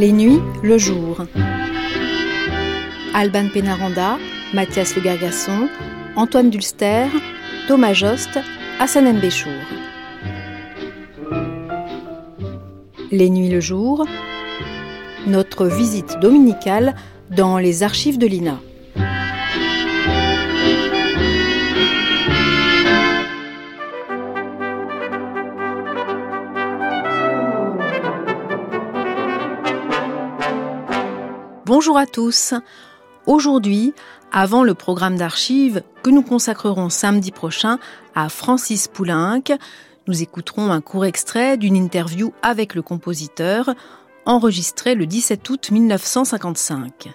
Les nuits, le jour. Alban Pénaranda, Mathias Le Gargasson, Antoine Dulster, Thomas Jost, Hassan Mbéchour. Les nuits, le jour. Notre visite dominicale dans les archives de l'INA. Bonjour à tous. Aujourd'hui, avant le programme d'archives que nous consacrerons samedi prochain à Francis Poulenc, nous écouterons un court extrait d'une interview avec le compositeur enregistrée le 17 août 1955.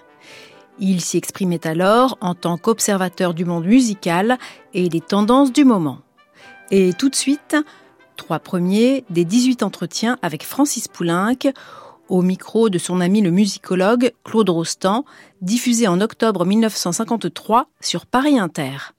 Il s'y exprimait alors en tant qu'observateur du monde musical et des tendances du moment. Et tout de suite, trois premiers des 18 entretiens avec Francis Poulenc au micro de son ami le musicologue Claude Rostand, diffusé en octobre 1953 sur Paris Inter.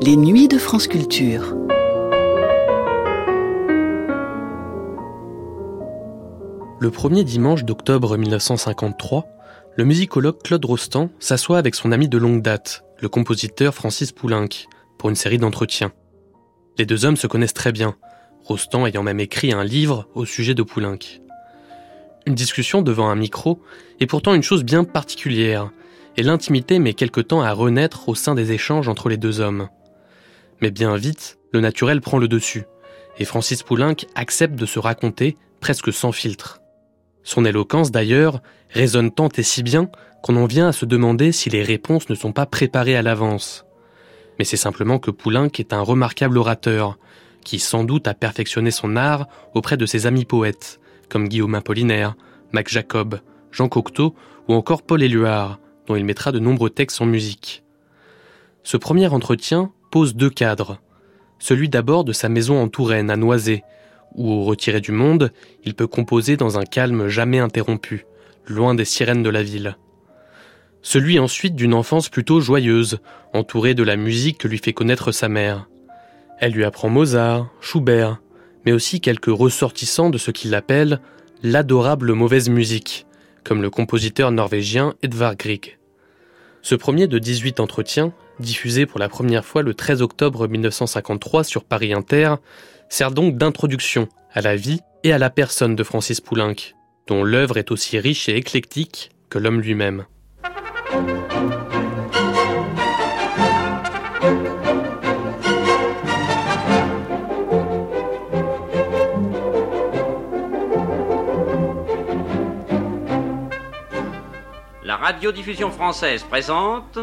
Les nuits de France Culture. Le premier dimanche d'octobre 1953, le musicologue Claude Rostand s'assoit avec son ami de longue date, le compositeur Francis Poulenc, pour une série d'entretiens. Les deux hommes se connaissent très bien, Rostand ayant même écrit un livre au sujet de Poulenc. Une discussion devant un micro est pourtant une chose bien particulière, et l'intimité met quelque temps à renaître au sein des échanges entre les deux hommes. Mais bien vite, le naturel prend le dessus, et Francis Poulenc accepte de se raconter presque sans filtre. Son éloquence, d'ailleurs, résonne tant et si bien qu'on en vient à se demander si les réponses ne sont pas préparées à l'avance. Mais c'est simplement que Poulenc est un remarquable orateur, qui sans doute a perfectionné son art auprès de ses amis poètes, comme Guillaume Apollinaire, Mac Jacob, Jean Cocteau ou encore Paul Éluard, dont il mettra de nombreux textes en musique. Ce premier entretien pose deux cadres. Celui d'abord de sa maison en Touraine, à Noisé, où, retiré du monde, il peut composer dans un calme jamais interrompu, loin des sirènes de la ville. Celui ensuite d'une enfance plutôt joyeuse, entourée de la musique que lui fait connaître sa mère. Elle lui apprend Mozart, Schubert, mais aussi quelques ressortissants de ce qu'il appelle l'adorable mauvaise musique, comme le compositeur norvégien Edvard Grieg. Ce premier de 18 entretiens, diffusé pour la première fois le 13 octobre 1953 sur Paris Inter, sert donc d'introduction à la vie et à la personne de Francis Poulenc, dont l'œuvre est aussi riche et éclectique que l'homme lui-même. La radiodiffusion française présente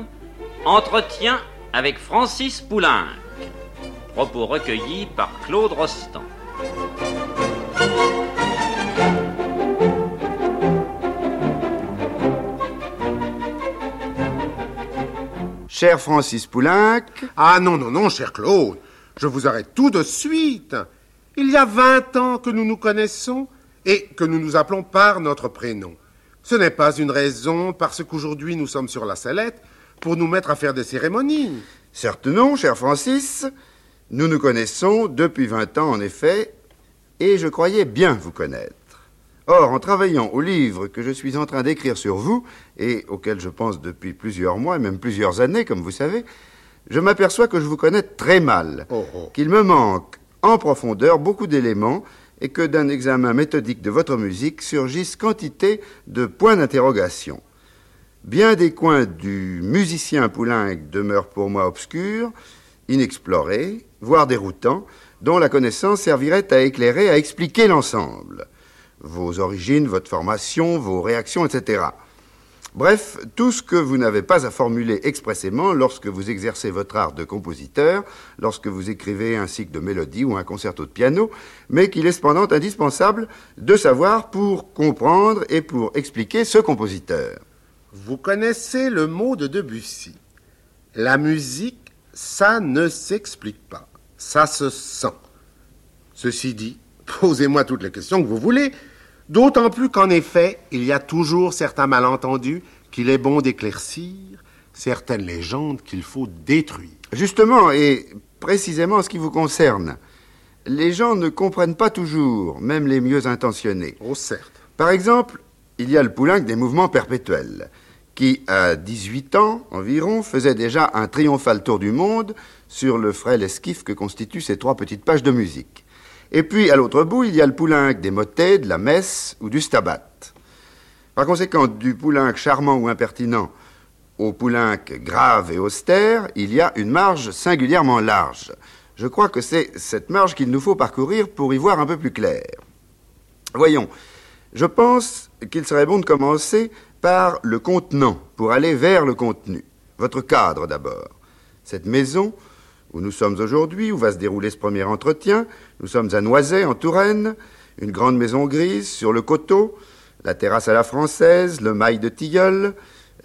Entretien avec Francis Poulenc. Propos recueillis par Claude Rostand. Cher Francis Poulenc. Ah non, non, non, cher Claude. Je vous arrête tout de suite. Il y a vingt ans que nous nous connaissons et que nous nous appelons par notre prénom. Ce n'est pas une raison parce qu'aujourd'hui nous sommes sur la sellette pour nous mettre à faire des cérémonies. Certes non, cher Francis. Nous nous connaissons depuis vingt ans, en effet, et je croyais bien vous connaître. Or, en travaillant au livre que je suis en train d'écrire sur vous, et auquel je pense depuis plusieurs mois, et même plusieurs années, comme vous savez, je m'aperçois que je vous connais très mal, Oh, oh. qu'il me manque en profondeur beaucoup d'éléments, et que d'un examen méthodique de votre musique surgissent quantité de points d'interrogation. Bien des coins du musicien Poulenc demeurent pour moi obscurs, inexplorés, voire déroutants, dont la connaissance servirait à éclairer, à expliquer l'ensemble. Vos origines, votre formation, vos réactions, etc. Bref, tout ce que vous n'avez pas à formuler expressément lorsque vous exercez votre art de compositeur, lorsque vous écrivez un cycle de mélodie ou un concerto de piano, mais qu'il est cependant indispensable de savoir pour comprendre et pour expliquer ce compositeur. Vous connaissez le mot de Debussy. La musique, ça ne s'explique pas. Ça se sent. Ceci dit, posez-moi toutes les questions que vous voulez, d'autant plus qu'en effet, il y a toujours certains malentendus qu'il est bon d'éclaircir certaines légendes qu'il faut détruire. Justement, et précisément en ce qui vous concerne, les gens ne comprennent pas toujours, même les mieux intentionnés. Oh, certes. Par exemple, il y a le Poulenc des mouvements perpétuels, qui, à 18 ans environ, faisait déjà un triomphal tour du monde sur le frêle esquif que constituent ces trois petites pages de musique. Et puis, à l'autre bout, il y a le Poulenc des motets, de la messe ou du stabat. Par conséquent, du Poulenc charmant ou impertinent au Poulenc grave et austère, il y a une marge singulièrement large. Je crois que c'est cette marge qu'il nous faut parcourir pour y voir un peu plus clair. Voyons, je pense qu'il serait bon de commencer par le contenant, pour aller vers le contenu. Votre cadre d'abord. Cette maison où nous sommes aujourd'hui, où va se dérouler ce premier entretien, nous sommes à Noiset, en Touraine, une grande maison grise sur le coteau, la terrasse à la française, le mail de tilleul,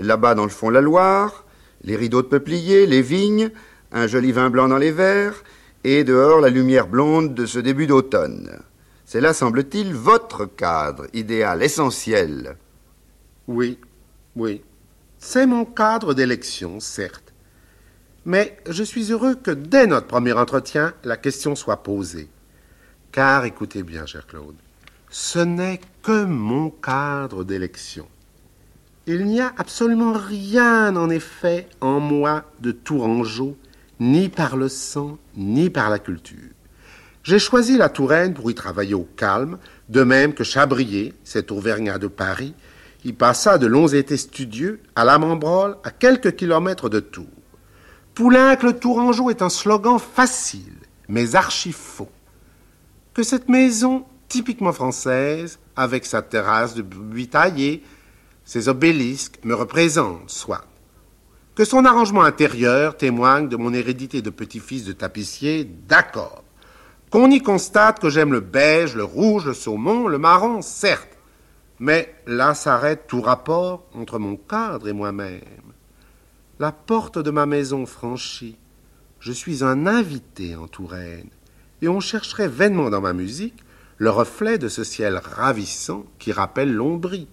là-bas dans le fond la Loire, les rideaux de peuplier, les vignes, un joli vin blanc dans les verres, et dehors la lumière blonde de ce début d'automne. C'est là, semble-t-il, votre cadre idéal, essentiel. Oui, oui. C'est mon cadre d'élection, certes. Mais je suis heureux que dès notre premier entretien, la question soit posée. Car écoutez bien, cher Claude, ce n'est que mon cadre d'élection. Il n'y a absolument rien, en effet, en moi de Tourangeau, ni par le sang, ni par la culture. J'ai choisi la Touraine pour y travailler au calme, de même que Chabrier, cet Auvergnat de Paris, y passa de longs étés studieux à la Membrole, à quelques kilomètres de Tours. Poulenc le Tourangeau est un slogan facile, mais archi faux. Que cette maison typiquement française, avec sa terrasse de buis taillé, ses obélisques, me représente, soit. Que son arrangement intérieur témoigne de mon hérédité de petit-fils de tapissier, d'accord. Qu'on y constate que j'aime le beige, le rouge, le saumon, le marron, certes. Mais là s'arrête tout rapport entre mon cadre et moi-même. La porte de ma maison franchie, je suis un invité en Touraine, et on chercherait vainement dans ma musique le reflet de ce ciel ravissant qui rappelle l'ombrie.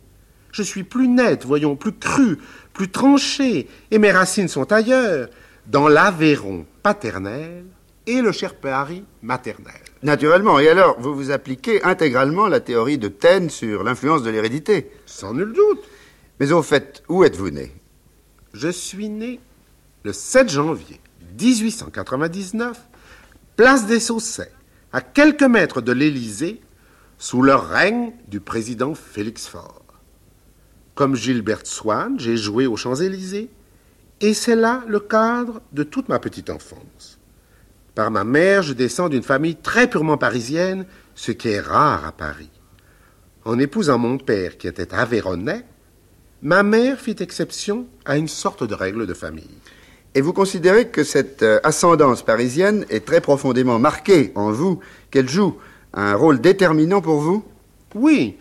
Je suis plus net, voyons, plus cru, plus tranché, et mes racines sont ailleurs, dans l'Aveyron paternel et le cher Paris maternel. Naturellement, et alors, vous vous appliquez intégralement la théorie de Taine sur l'influence de l'hérédité Sans nul doute. Mais au fait, où êtes-vous né? Je suis né le 7 janvier 1899, place des Saussets, à quelques mètres de l'Élysée, sous le règne du président Félix Faure. Comme Gilbert Swann, j'ai joué aux Champs-Élysées, et c'est là le cadre de toute ma petite enfance. Par ma mère, je descends d'une famille très purement parisienne, ce qui est rare à Paris. En épousant mon père, qui était avéronnais, ma mère fit exception à une sorte de règle de famille. Et vous considérez que cette euh, ascendance parisienne est très profondément marquée en vous, qu'elle joue un rôle déterminant pour vous? Oui,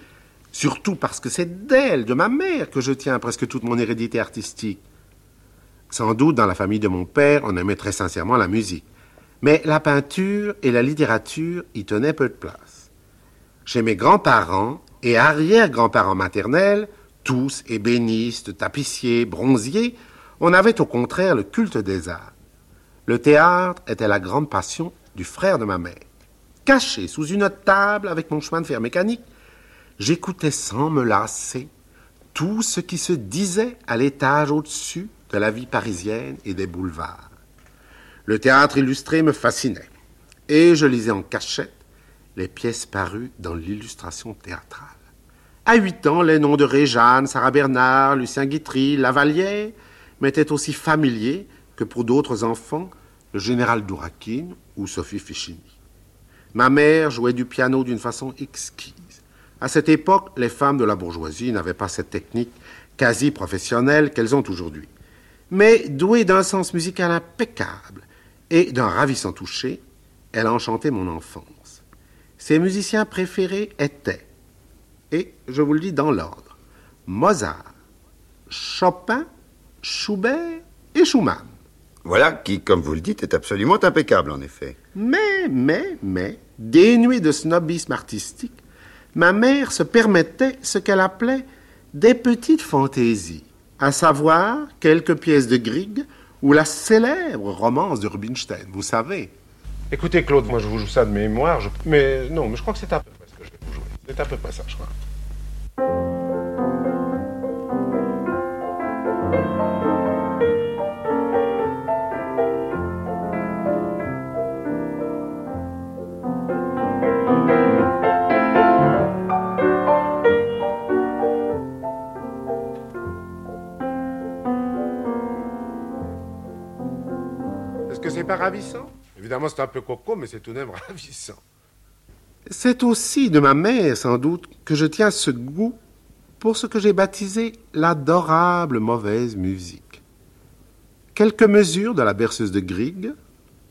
surtout parce que c'est d'elle, de ma mère, que je tiens presque toute mon hérédité artistique. Sans doute, dans la famille de mon père, on aimait très sincèrement la musique. Mais la peinture et la littérature y tenaient peu de place. Chez mes grands-parents et arrière-grands-parents maternels, tous ébénistes, tapissiers, bronziers, on avait au contraire le culte des arts. Le théâtre était la grande passion du frère de ma mère. Caché sous une table avec mon chemin de fer mécanique, j'écoutais sans me lasser tout ce qui se disait à l'étage au-dessus de la vie parisienne et des boulevards. Le théâtre illustré me fascinait, et je lisais en cachette les pièces parues dans l'illustration théâtrale. À huit ans, les noms de Réjeanne, Sarah Bernard, Lucien Guitry, Lavalière m'étaient aussi familiers que pour d'autres enfants, le général Dourakine ou Sophie Fichini. Ma mère jouait du piano d'une façon exquise. À cette époque, les femmes de la bourgeoisie n'avaient pas cette technique quasi professionnelle qu'elles ont aujourd'hui. Mais douée d'un sens musical impeccable et d'un ravissant toucher, elle enchantait mon enfance. Ses musiciens préférés étaient, et je vous le dis dans l'ordre, Mozart, Chopin, Schubert et Schumann. Voilà qui, comme vous le dites, est absolument impeccable en effet. Mais, mais, mais, dénuée de snobisme artistique, ma mère se permettait ce qu'elle appelait des petites fantaisies. à savoir quelques pièces de Grieg ou la célèbre romance de Rubinstein, vous savez. Écoutez, Claude, moi je vous joue ça de mémoire, je- mais non, mais je crois que c'est à C'est à peu près ça, je crois. Est-ce que c'est pas ravissant? Évidemment, c'est un peu coco, mais c'est tout de même ravissant. C'est aussi de ma mère, sans doute, que je tiens ce goût pour ce que j'ai baptisé l'adorable mauvaise musique. Quelques mesures de la berceuse de Grieg,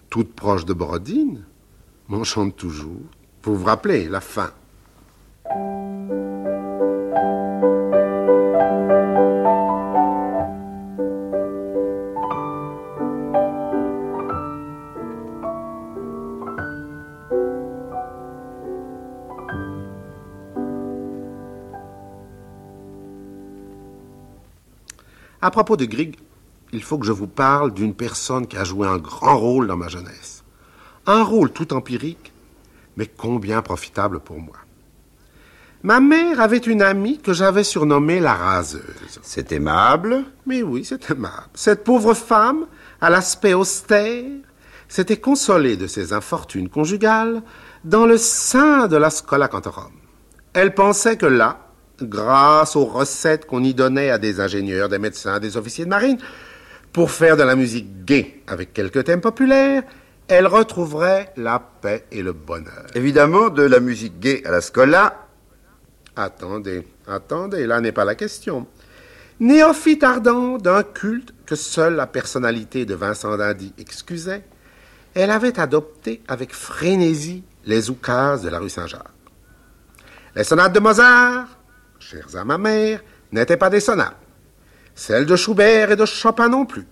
toute proche de Borodine, m'enchantent toujours. Vous vous rappelez, la fin. À propos de Grieg, il faut que je vous parle d'une personne qui a joué un grand rôle dans ma jeunesse. Un rôle tout empirique, mais combien profitable pour moi. Ma mère avait une amie que j'avais surnommée la raseuse. C'est aimable. Mais oui, c'est aimable. Cette pauvre femme, à l'aspect austère, s'était consolée de ses infortunes conjugales dans le sein de la Scola Cantorum. Elle pensait que là, grâce aux recettes qu'on y donnait à des ingénieurs, des médecins, des officiers de marine, pour faire de la musique gaie avec quelques thèmes populaires, elle retrouverait la paix et le bonheur. Évidemment, de la musique gay à la scola, Attendez, attendez, là n'est pas la question. Néophyte ardent d'un culte que seule la personnalité de Vincent Dindy excusait, elle avait adopté avec frénésie les oukases de la rue Saint-Jacques. Les sonates de Mozart, chères à ma mère, n'étaient pas des sonates. Celles de Schubert et de Chopin non plus.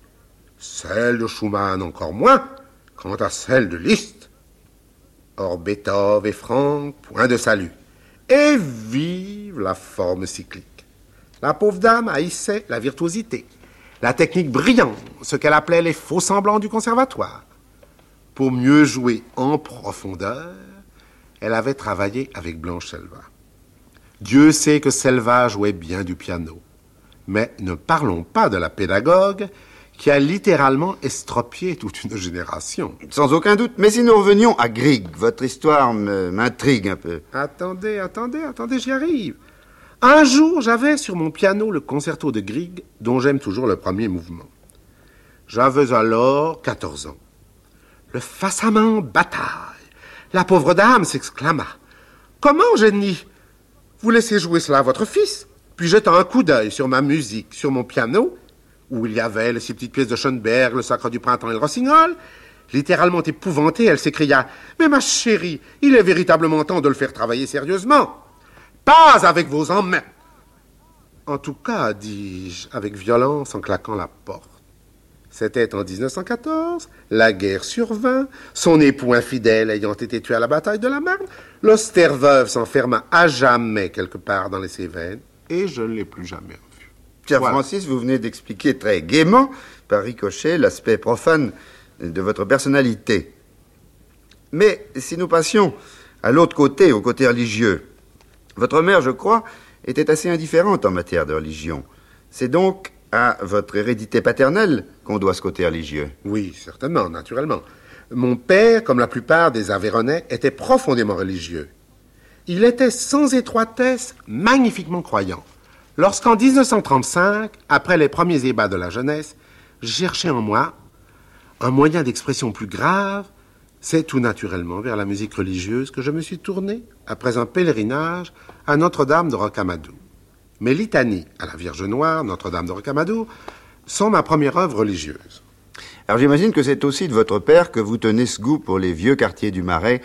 Celles de Schumann encore moins, quant à celles de Liszt. Or Beethoven et Franck, point de salut. Et vive la forme cyclique. La pauvre dame haïssait la virtuosité, la technique brillante, ce qu'elle appelait les faux semblants du conservatoire. Pour mieux jouer en profondeur, elle avait travaillé avec Blanche Selva. Dieu sait que Selva jouait bien du piano. Mais ne parlons pas de la pédagogue qui a littéralement estropié toute une génération. sans aucun doute. Mais si nous revenions à Grieg, votre histoire m'intrigue un peu. Attendez, attendez, attendez, j'y arrive. Un jour, j'avais sur mon piano le concerto de Grieg, dont j'aime toujours le premier mouvement. J'avais alors 14 ans. Le façament bataille. La pauvre dame s'exclama. Comment, génie? Vous laissez jouer cela à votre fils Puis jetant un coup d'œil sur ma musique, sur mon piano, où il y avait les six petites pièces de Schoenberg, le Sacre du Printemps et le Rossignol, littéralement épouvantée, elle s'écria Mais ma chérie, il est véritablement temps de le faire travailler sérieusement. Pas avec vos emmets. En tout cas, dis-je, avec violence en claquant la porte. C'était en 1914, la guerre survint, son époux infidèle ayant été tué à la bataille de la Marne, l'austère veuve s'enferma à jamais quelque part dans les Cévennes, et je ne l'ai plus jamais revue. Voilà. Francis, vous venez d'expliquer très gaiement, par ricochet, l'aspect profane de votre personnalité. Mais si nous passions à l'autre côté, au côté religieux, votre mère, je crois, était assez indifférente en matière de religion. C'est donc à votre hérédité paternelle qu'on doit ce côté religieux. Oui, certainement, naturellement. Mon père, comme la plupart des Aveyronais, était profondément religieux. Il était sans étroitesse magnifiquement croyant. Lorsqu'en 1935, après les premiers ébats de la jeunesse, je cherchais en moi un moyen d'expression plus grave, c'est tout naturellement vers la musique religieuse que je me suis tourné après un pèlerinage à Notre-Dame de Rocamadour. Mes litanies à la Vierge Noire, Notre-Dame de Rocamadour, sont ma première œuvre religieuse. Alors j'imagine que c'est aussi de votre père que vous tenez ce goût pour les vieux quartiers du Marais,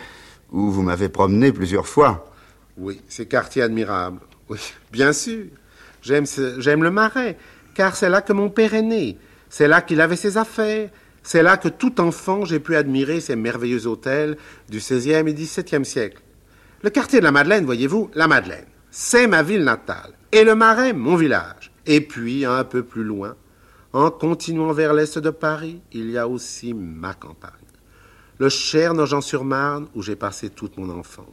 où vous m'avez promené plusieurs fois. Oui, c'est quartier admirable. Oui, bien sûr. J'aime j'aime le Marais, car c'est là que mon père est né. C'est là qu'il avait ses affaires. C'est là que tout enfant j'ai pu admirer ces merveilleux hôtels du XVIe et XVIIe siècle. Le quartier de la Madeleine, voyez-vous, la Madeleine, c'est ma ville natale. Et le Marais, mon village. Et puis, un peu plus loin, en continuant vers l'est de Paris, il y a aussi ma campagne. Le cher Nogent-sur-Marne, où j'ai passé toute mon enfance.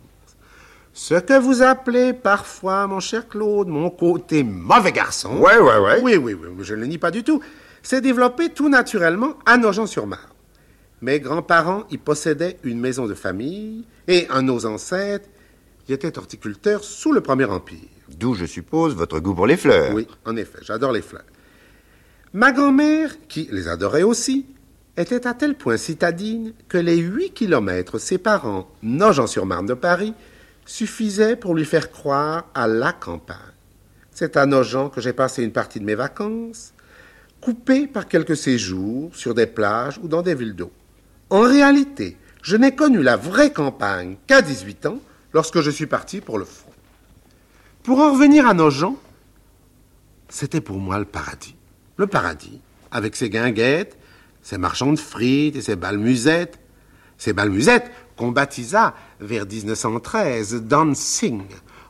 Ce que vous appelez parfois, mon cher Claude, mon côté mauvais garçon. Ouais, ouais, ouais. Oui, oui, oui, je ne le nie pas du tout. C'est développé tout naturellement à Nogent-sur-Marne. Mes grands-parents y possédaient une maison de famille et un de nos ancêtres y était horticulteur sous le Premier Empire. D'où, je suppose, votre goût pour les fleurs. Oui, en effet, j'adore les fleurs. Ma grand-mère, qui les adorait aussi, était à tel point citadine que les huit kilomètres séparant Nogent-sur-Marne de Paris suffisaient pour lui faire croire à la campagne. C'est à Nogent que j'ai passé une partie de mes vacances, coupées par quelques séjours sur des plages ou dans des villes d'eau. En réalité, je n'ai connu la vraie campagne qu'à 18 ans, lorsque je suis parti pour le front. Pour en revenir à Nogent, c'était pour moi le paradis. Le paradis, avec ses guinguettes, ses marchands de frites et ses balmusettes. Ces balmusettes qu'on baptisa vers 1913 dancing.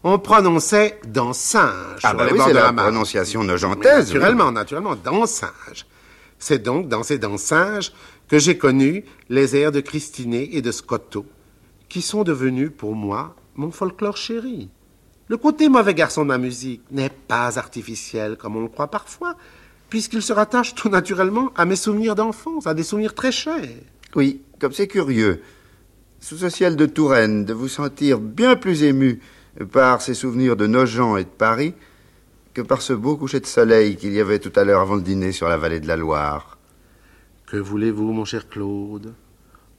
On prononçait dansinge Ah, bah oui, c'est la la prononciation nogentaise. Naturellement, naturellement, dansinge. C'est donc dans ces dansinges que j'ai connu les airs de Christinet et de Scotto, qui sont devenus pour moi mon folklore chéri. Le côté mauvais garçon de ma musique n'est pas artificiel comme on le croit parfois, puisqu'il se rattache tout naturellement à mes souvenirs d'enfance, à des souvenirs très chers. Oui, comme c'est curieux, sous ce ciel de Touraine, de vous sentir bien plus ému par ces souvenirs de Nogent et de Paris que par ce beau coucher de soleil qu'il y avait tout à l'heure avant le dîner sur la vallée de la Loire. Que voulez-vous, mon cher Claude?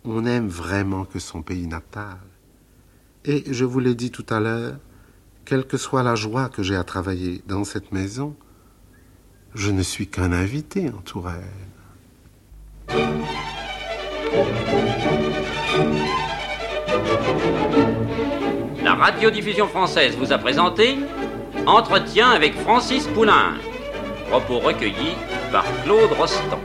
On n'aime vraiment que son pays natal. Et je vous l'ai dit tout à l'heure, quelle que soit la joie que j'ai à travailler dans cette maison, je ne suis qu'un invité en Touraine. La radiodiffusion française vous a présenté Entretien avec Francis Poulain. Propos recueillis par Claude Rostand.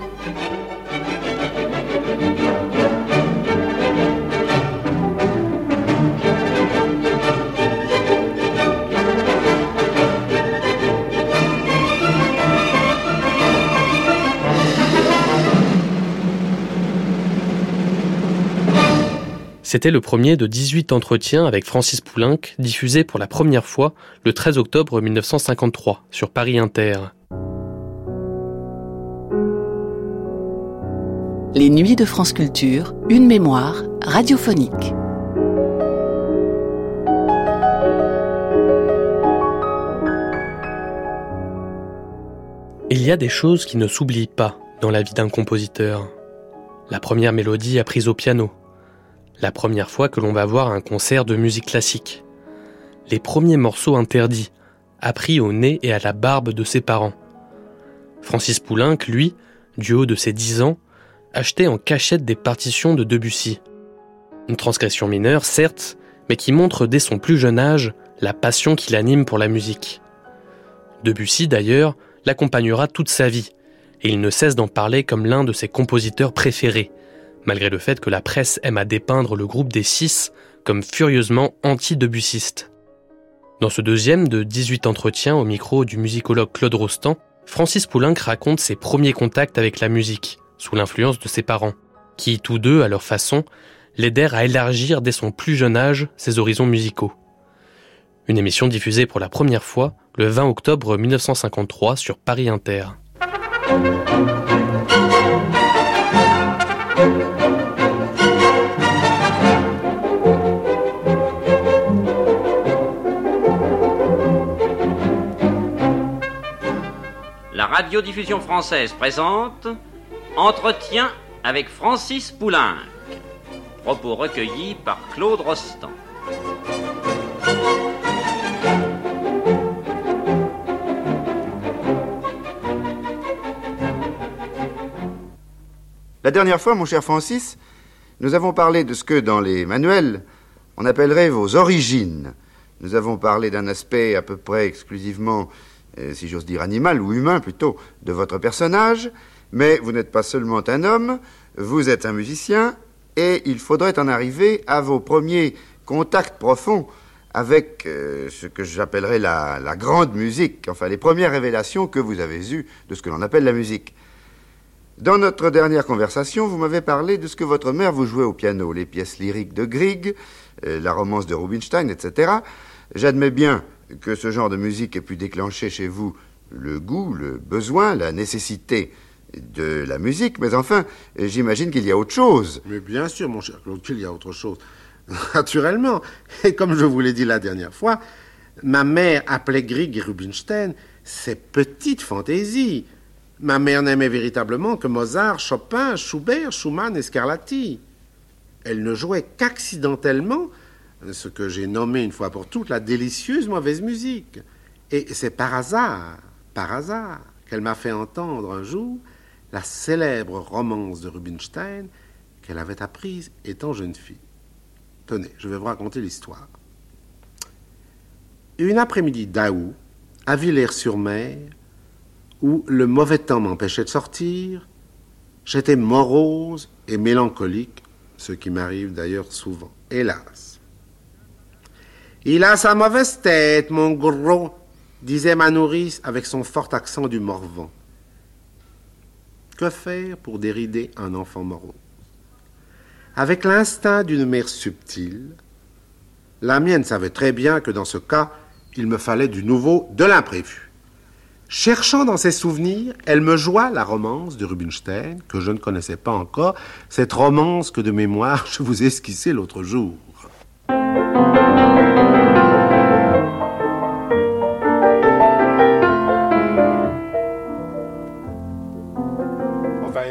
C'était le premier de 18 entretiens avec Francis Poulenc, diffusé pour la première fois le 13 octobre 1953 sur Paris Inter. Les nuits de France Culture, une mémoire radiophonique. Il y a des choses qui ne s'oublient pas dans la vie d'un compositeur. La première mélodie apprise au piano. La première fois que l'on va voir un concert de musique classique. Les premiers morceaux interdits, appris au nez et à la barbe de ses parents. Francis Poulenc, lui, du haut de ses dix ans, achetait en cachette des partitions de Debussy. Une transgression mineure, certes, mais qui montre dès son plus jeune âge la passion qui l'anime pour la musique. Debussy, d'ailleurs, l'accompagnera toute sa vie, et il ne cesse d'en parler comme l'un de ses compositeurs préférés, malgré le fait que la presse aime à dépeindre le groupe des six comme furieusement anti-debussiste. Dans ce deuxième de 18 entretiens au micro du musicologue Claude Rostand, Francis Poulenc raconte ses premiers contacts avec la musique, sous l'influence de ses parents, qui, tous deux, à leur façon, l'aidèrent à élargir dès son plus jeune âge ses horizons musicaux. Une émission diffusée pour la première fois le 20 octobre 1953 sur Paris Inter. Radiodiffusion française présente Entretien avec Francis Poulenc. Propos recueillis par Claude Rostand. La dernière fois, mon cher Francis, nous avons parlé de ce que, dans les manuels, on appellerait vos origines. Nous avons parlé d'un aspect à peu près exclusivement, si j'ose dire, animal ou humain plutôt, de votre personnage, mais vous n'êtes pas seulement un homme, vous êtes un musicien, et il faudrait en arriver à vos premiers contacts profonds avec euh, ce que j'appellerais la, la grande musique, enfin les premières révélations que vous avez eues de ce que l'on appelle la musique. Dans notre dernière conversation, vous m'avez parlé de ce que votre mère vous jouait au piano, les pièces lyriques de Grieg, euh, la romance de Rubinstein, etc. J'admets bien que ce genre de musique ait pu déclencher chez vous le goût, le besoin, la nécessité de la musique, mais enfin, j'imagine qu'il y a autre chose. Mais bien sûr, mon cher Claude, qu'il y a autre chose. Naturellement. Et comme je vous l'ai dit la dernière fois, ma mère appelait Grieg et Rubinstein ses petites fantaisies. Ma mère n'aimait véritablement que Mozart, Chopin, Schubert, Schumann et Scarlatti. Elle ne jouait qu'accidentellement ce que j'ai nommé une fois pour toutes la délicieuse mauvaise musique. Et c'est par hasard, par hasard, qu'elle m'a fait entendre un jour la célèbre romance de Rubinstein qu'elle avait apprise étant jeune fille. Tenez, je vais vous raconter l'histoire. Une après-midi d'août, à Villers-sur-Mer, où le mauvais temps m'empêchait de sortir, j'étais morose et mélancolique, ce qui m'arrive d'ailleurs souvent, hélas. Il a sa mauvaise tête, mon gros, disait ma nourrice avec son fort accent du Morvan. Que faire pour dérider un enfant morose? Avec l'instinct d'une mère subtile, la mienne savait très bien que dans ce cas, il me fallait du nouveau, de l'imprévu. Cherchant dans ses souvenirs, elle me joua la romance de Rubinstein, que je ne connaissais pas encore, cette romance que de mémoire je vous ai esquissée l'autre jour.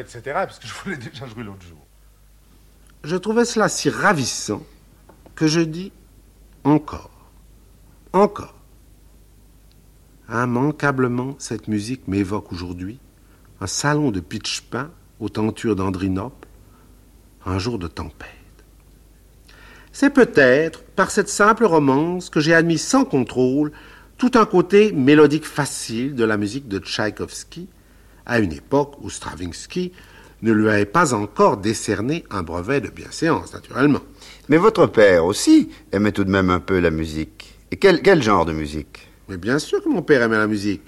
Etc., parce que je vous l'ai déjà joué l'autre jour. Je trouvais cela si ravissant que je dis encore, encore. Immanquablement, cette musique m'évoque aujourd'hui un salon de pitch pain aux tentures d'Andrinople, un jour de tempête. C'est peut-être par cette simple romance que j'ai admis sans contrôle tout un côté mélodique facile de la musique de Tchaïkovski, à une époque où Stravinsky ne lui avait pas encore décerné un brevet de bienséance, naturellement. Mais votre père aussi aimait tout de même un peu la musique. Et quel, quel genre de musique? Mais bien sûr que mon père aimait la musique.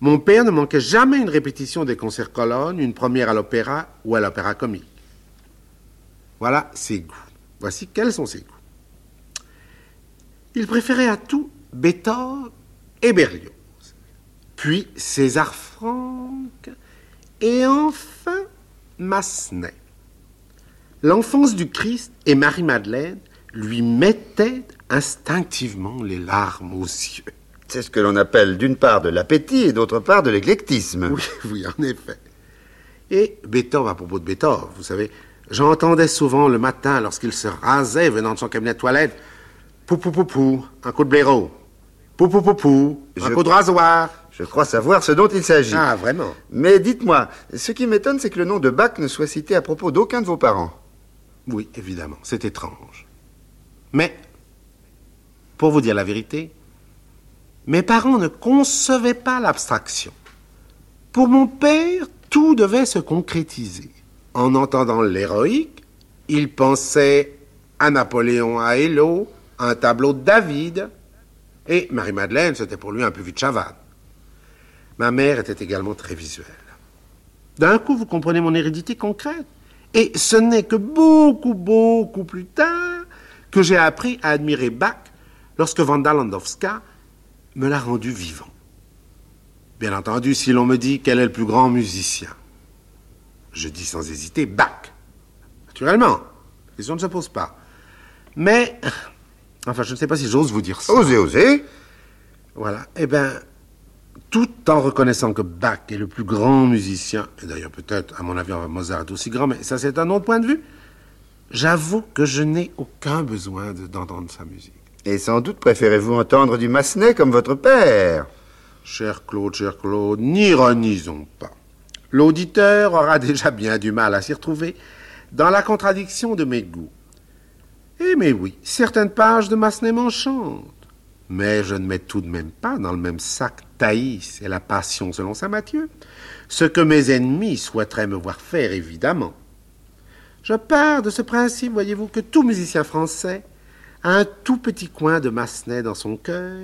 Mon père ne manquait jamais une répétition des concerts colonnes, une première à l'opéra ou à l'opéra comique. Voilà ses goûts. Voici quels sont ses goûts. Il préférait à tout Beethoven et Berlioz, puis César Franck, et enfin Massenet. L'enfance du Christ et Marie-Madeleine lui mettaient instinctivement les larmes aux yeux. C'est ce que l'on appelle d'une part de l'appétit et d'autre part de l'éclectisme. Oui, oui, en effet. Et Beethoven, à propos de Beethoven, vous savez, j'entendais souvent le matin, lorsqu'il se rasait venant de son cabinet de toilette, pou pou pou pou, un coup de blaireau. Pou pou pou pou, un Je- coup de rasoir. Je crois savoir ce dont il s'agit. Ah, vraiment Mais dites-moi, ce qui m'étonne, c'est que le nom de Bach ne soit cité à propos d'aucun de vos parents. Oui, évidemment, c'est étrange. Mais, pour vous dire la vérité, mes parents ne concevaient pas l'abstraction. Pour mon père, tout devait se concrétiser. En entendant l'héroïque, il pensait à Napoléon à Hello, à un tableau de David, et Marie-Madeleine, c'était pour lui un peu vite Chavannes. Ma mère était également très visuelle. D'un coup, vous comprenez mon hérédité concrète. Et ce n'est que beaucoup, beaucoup plus tard que j'ai appris à admirer Bach lorsque Wanda Landowska me l'a rendu vivant. Bien entendu, si l'on me dit quel est le plus grand musicien, je dis sans hésiter Bach. Naturellement, la question ne se pose pas. Mais, enfin, je ne sais pas si j'ose vous dire ça. Osez, osez. Voilà. Eh bien, tout en reconnaissant que Bach est le plus grand musicien, et d'ailleurs peut-être, à mon avis, Mozart est aussi grand, mais ça c'est un autre point de vue, j'avoue que je n'ai aucun besoin de- d'entendre sa musique. Et sans doute préférez-vous entendre du Massenet comme votre père. Cher Claude, cher Claude, n'ironisons pas. L'auditeur aura déjà bien du mal à s'y retrouver dans la contradiction de mes goûts. Eh mais oui, certaines pages de Massenet m'enchantent. Mais je ne mets tout de même pas dans le même sac Thaïs et la passion selon saint Matthieu, ce que mes ennemis souhaiteraient me voir faire, évidemment. Je pars de ce principe, voyez-vous, que tout musicien français a un tout petit coin de Massenet dans son cœur,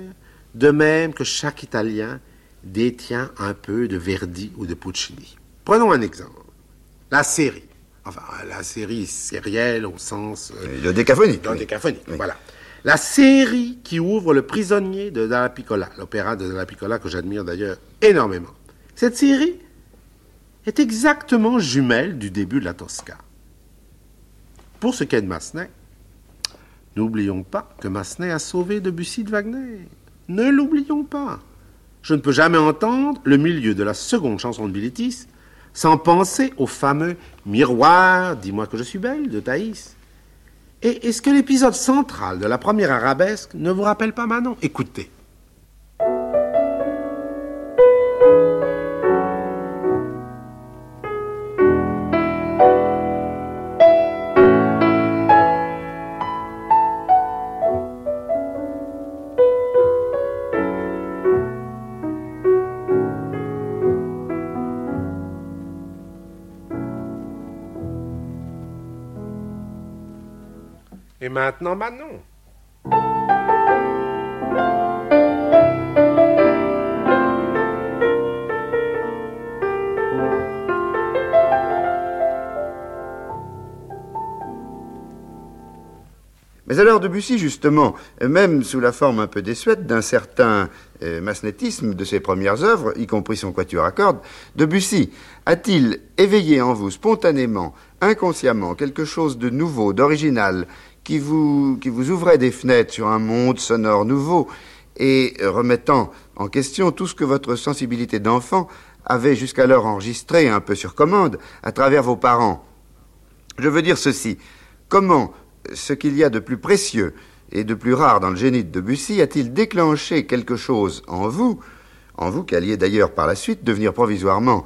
de même que chaque Italien détient un peu de Verdi ou de Puccini. Prenons un exemple. La série. Enfin, la série sérielle au sens... Euh, le décaphonique. Le décaphonique, voilà. La série qui ouvre Le prisonnier de Dalla Piccola, l'opéra de Dalla Piccola que j'admire d'ailleurs énormément. Cette série est exactement jumelle du début de la Tosca. Pour ce qui est de Massenet, n'oublions pas que Massenet a sauvé Debussy de Wagner. Ne l'oublions pas. Je ne peux jamais entendre le milieu de la seconde chanson de Bilitis sans penser au fameux miroir, dis-moi que je suis belle, de Thaïs. Et est-ce que l'épisode central de la première arabesque ne vous rappelle pas Manon? Écoutez. Maintenant, Manon. Mais alors Debussy, justement, même sous la forme un peu désuète d'un certain euh, masnétisme de ses premières œuvres, y compris son quatuor à cordes, Debussy a-t-il éveillé en vous spontanément, inconsciemment, quelque chose de nouveau, d'original, qui vous, qui vous ouvrait des fenêtres sur un monde sonore nouveau et remettant en question tout ce que votre sensibilité d'enfant avait jusqu'alors enregistré un peu sur commande à travers vos parents. Je veux dire ceci. Comment ce qu'il y a de plus précieux et de plus rare dans le génie de Debussy a-t-il déclenché quelque chose en vous, en vous qui alliez d'ailleurs par la suite devenir provisoirement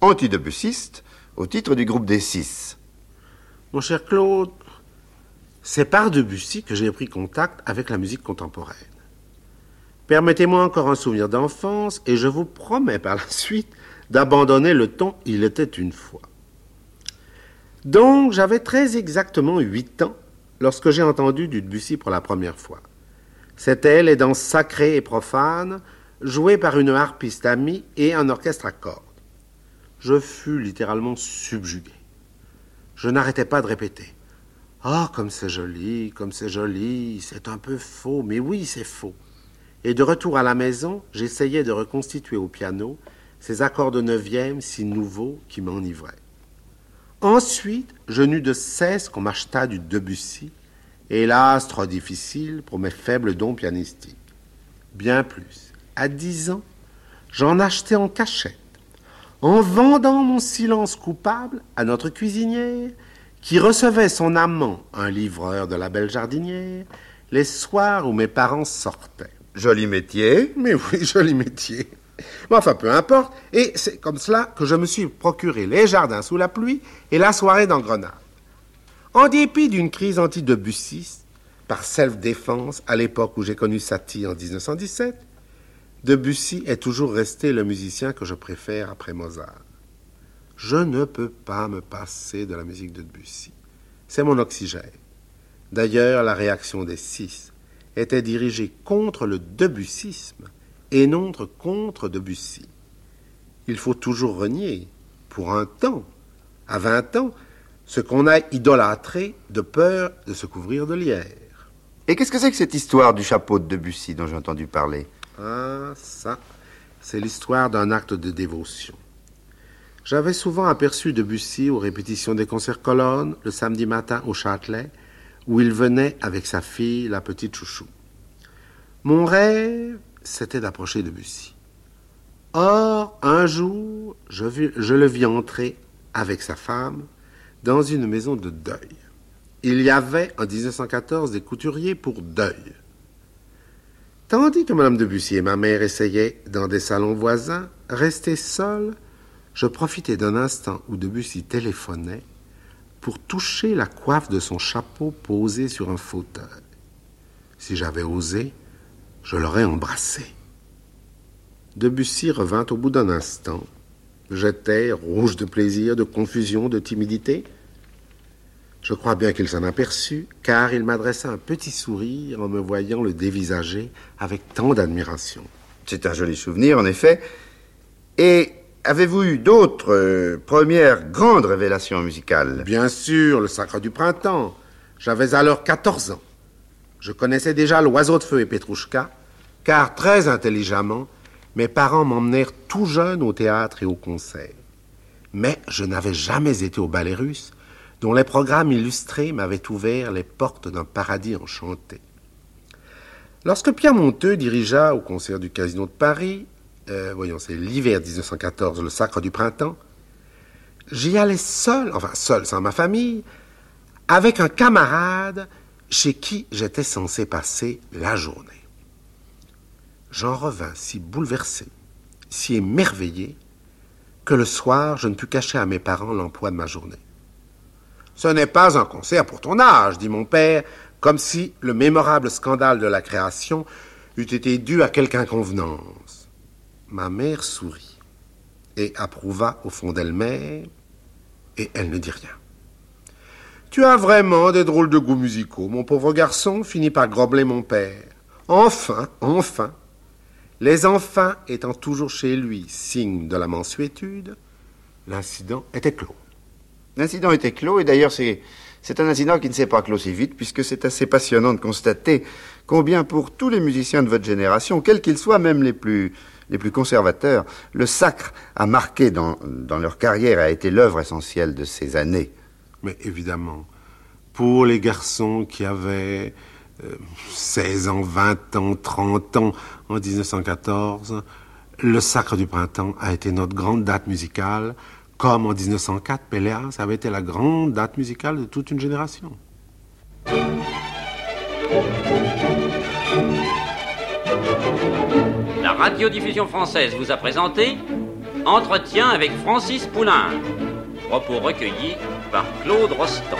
anti-debussiste au titre du groupe des six? Mon cher Claude, c'est par Debussy que j'ai pris contact avec la musique contemporaine. Permettez-moi encore un souvenir d'enfance et je vous promets par la suite d'abandonner le ton Il était une fois. Donc j'avais très exactement huit ans lorsque j'ai entendu du Debussy pour la première fois. C'était les danses sacrées et profanes jouées par une harpiste amie et un orchestre à cordes. Je fus littéralement subjugué. Je n'arrêtais pas de répéter. Ah, comme c'est joli, comme c'est joli, c'est un peu faux, mais oui, c'est faux. Et de retour à la maison, j'essayais de reconstituer au piano ces accords de neuvième si nouveaux qui m'enivraient. Ensuite, je n'eus de cesse qu'on m'achetât du Debussy, hélas trop difficile pour mes faibles dons pianistiques. Bien plus, à dix ans, j'en achetais en cachette, en vendant mon silence coupable à notre cuisinière qui recevait son amant, un livreur de la belle jardinière, les soirs où mes parents sortaient. Joli métier. Mais oui, joli métier. enfin, peu importe. Et c'est comme cela que je me suis procuré les jardins sous la pluie et la soirée dans Grenade. En dépit d'une crise anti-debussiste, par self-défense, à l'époque où j'ai connu Satie en 1917, Debussy est toujours resté le musicien que je préfère après Mozart. Je ne peux pas me passer de la musique de Debussy. C'est mon oxygène. D'ailleurs, la réaction des six était dirigée contre le debussisme et non contre Debussy. Il faut toujours renier, pour un temps, à vingt ans, ce qu'on a idolâtré de peur de se couvrir de lierre. Et qu'est-ce que c'est que cette histoire du chapeau de Debussy dont j'ai entendu parler? Ah, ça, c'est l'histoire d'un acte de dévotion. J'avais souvent aperçu Debussy aux répétitions des concerts colonnes le samedi matin au Châtelet, où il venait avec sa fille, la petite chouchou. Mon rêve, c'était d'approcher Debussy. Or, un jour, je, le vis entrer avec sa femme dans une maison de deuil. Il y avait en 1914 des couturiers pour deuil. Tandis que Madame Debussy et ma mère essayaient, dans des salons voisins, rester seuls, je profitais d'un instant où Debussy téléphonait pour toucher la coiffe de son chapeau posé sur un fauteuil. Si j'avais osé, je l'aurais embrassé. Debussy revint au bout d'un instant. J'étais rouge de plaisir, de confusion, de timidité. Je crois bien qu'il s'en aperçut, car il m'adressa un petit sourire en me voyant le dévisager avec tant d'admiration. C'est un joli souvenir, en effet. Et avez-vous eu d'autres euh, premières grandes révélations musicales? Bien sûr, le Sacre du Printemps. J'avais alors 14 ans. Je connaissais déjà l'Oiseau de Feu et Petrouchka, car très intelligemment, mes parents m'emmenèrent tout jeune au théâtre et au concert. Mais je n'avais jamais été au ballet russe, dont les programmes illustrés m'avaient ouvert les portes d'un paradis enchanté. Lorsque Pierre Monteux dirigea au concert du Casino de Paris, euh, voyons, c'est l'hiver 1914, le sacre du printemps, j'y allais seul, enfin seul sans ma famille, avec un camarade chez qui j'étais censé passer la journée. J'en revins si bouleversé, si émerveillé, que le soir je ne pus cacher à mes parents l'emploi de ma journée. Ce n'est pas un concert pour ton âge, dit mon père, comme si le mémorable scandale de la création eût été dû à quelque inconvenance. Ma mère sourit et approuva au fond d'elle-même, et elle ne dit rien. Tu as vraiment des drôles de goûts musicaux, mon pauvre garçon, finit par grobler mon père. Enfin, enfin, les enfants étant toujours chez lui signe de la mansuétude, l'incident était clos. L'incident était clos, et d'ailleurs c'est, c'est un incident qui ne s'est pas clos si vite, puisque c'est assez passionnant de constater combien pour tous les musiciens de votre génération, quels qu'ils soient, même les plus, les plus conservateurs, le sacre a marqué dans, leur carrière, a été l'œuvre essentielle de ces années. Mais évidemment, pour les garçons qui avaient 16 ans, 20 ans, 30 ans en 1914, le Sacre du Printemps a été notre grande date musicale, comme en 1904, Péléas avait été la grande date musicale de toute une génération. Radiodiffusion française vous a présenté Entretien avec Francis Poulain. Propos recueillis par Claude Rostand.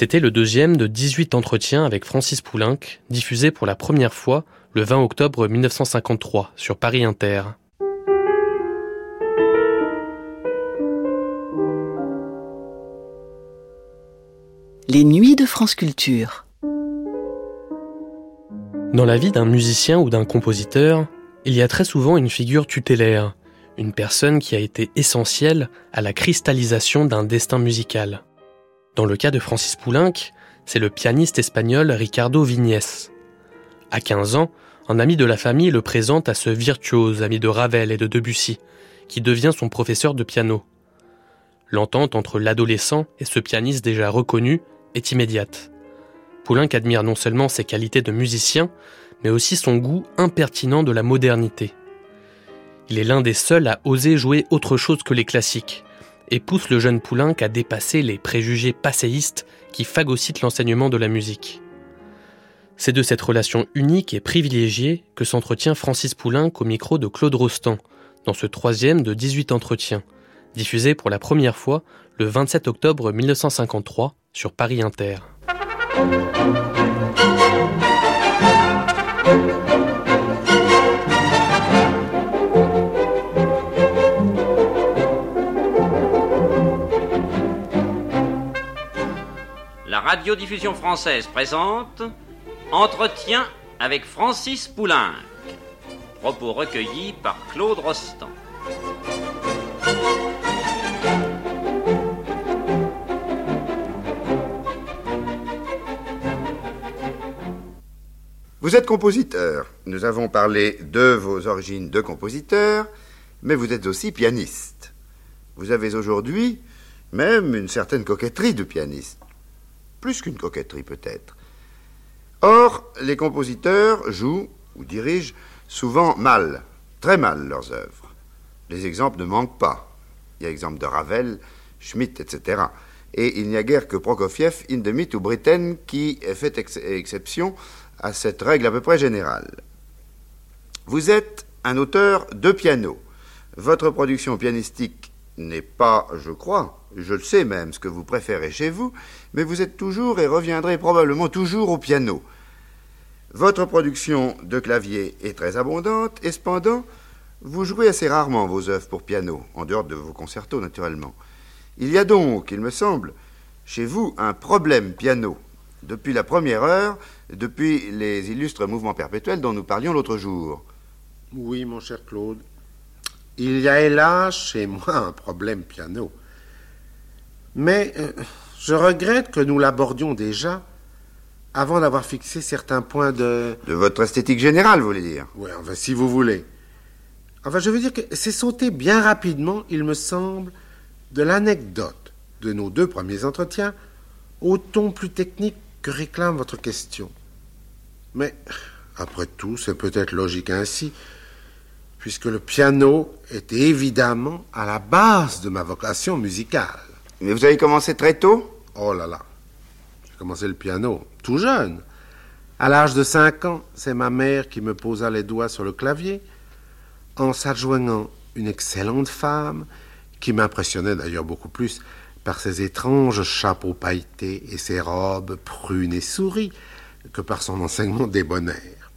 C'était le deuxième de 18 entretiens avec Francis Poulenc, diffusé pour la première fois le 20 octobre 1953 sur Paris Inter. Les nuits de France Culture. Dans la vie d'un musicien ou d'un compositeur, il y a très souvent une figure tutélaire, une personne qui a été essentielle à la cristallisation d'un destin musical. Dans le cas de Francis Poulenc, c'est le pianiste espagnol Ricardo Vignès. À 15 ans, un ami de la famille le présente à ce virtuose ami de Ravel et de Debussy, qui devient son professeur de piano. L'entente entre l'adolescent et ce pianiste déjà reconnu est immédiate. Poulenc admire non seulement ses qualités de musicien, mais aussi son goût impertinent de la modernité. Il est l'un des seuls à oser jouer autre chose que les classiques, et pousse le jeune Poulenc à dépasser les préjugés passéistes qui phagocytent l'enseignement de la musique. C'est de cette relation unique et privilégiée que s'entretient Francis Poulenc au micro de Claude Rostand, dans ce troisième de 18 entretiens, diffusé pour la première fois le 27 octobre 1953 sur Paris Inter. Radiodiffusion française présente Entretien avec Francis Poulenc. Propos recueillis par Claude Rostand. Vous êtes compositeur. Nous avons parlé de vos origines de compositeur, mais vous êtes aussi pianiste. Vous avez aujourd'hui même une certaine coquetterie de pianiste. Plus qu'une coquetterie peut-être. Or, les compositeurs jouent ou dirigent souvent mal, très mal leurs œuvres. Les exemples ne manquent pas. Il y a l'exemple de Ravel, Schmitt, etc. Et il n'y a guère que Prokofiev, Hindemith ou Britten qui ait fait ex exception à cette règle à peu près générale. Vous êtes un auteur de piano. Votre production pianistique n'est pas, je crois, je le sais même, ce que vous préférez chez vous, mais vous êtes toujours et reviendrez probablement toujours au piano. Votre production de clavier est très abondante, et cependant, vous jouez assez rarement vos œuvres pour piano, en dehors de vos concertos naturellement. Il y a donc, il me semble, chez vous un problème piano, depuis la première heure, depuis les illustres mouvements perpétuels dont nous parlions l'autre jour. Oui, mon cher Claude. Il y a hélas chez moi un problème piano. Mais euh, je regrette que nous l'abordions déjà avant d'avoir fixé certains points de... De votre esthétique générale, vous voulez dire Oui, enfin, si vous voulez. Enfin, je veux dire que c'est sauté bien rapidement, il me semble, de l'anecdote de nos deux premiers entretiens au ton plus technique que réclame votre question. Mais, après tout, c'est peut-être logique ainsi, puisque le piano est évidemment à la base de ma vocation musicale. Mais vous avez commencé très tôt Oh là là, j'ai commencé le piano tout jeune. À l'âge de cinq ans, c'est ma mère qui me posa les doigts sur le clavier en s'adjoignant une excellente femme qui m'impressionnait d'ailleurs beaucoup plus par ses étranges chapeaux pailletés et ses robes prunes et souris que par son enseignement débonnaire.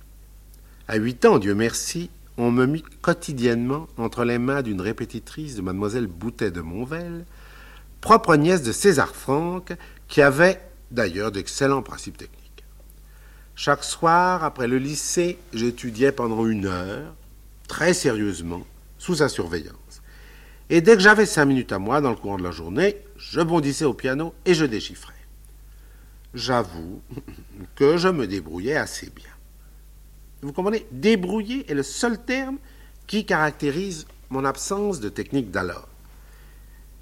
À huit ans, Dieu merci, on me mit quotidiennement entre les mains d'une répétitrice de mademoiselle Boutet de Monvel, propre nièce de César Franck, qui avait d'ailleurs d'excellents principes techniques. Chaque soir, après le lycée, j'étudiais pendant une heure, très sérieusement, sous sa surveillance. Et dès que j'avais cinq minutes à moi dans le courant de la journée, je bondissais au piano et je déchiffrais. J'avoue que je me débrouillais assez bien. Vous comprenez? Débrouiller est le seul terme qui caractérise mon absence de technique d'alors.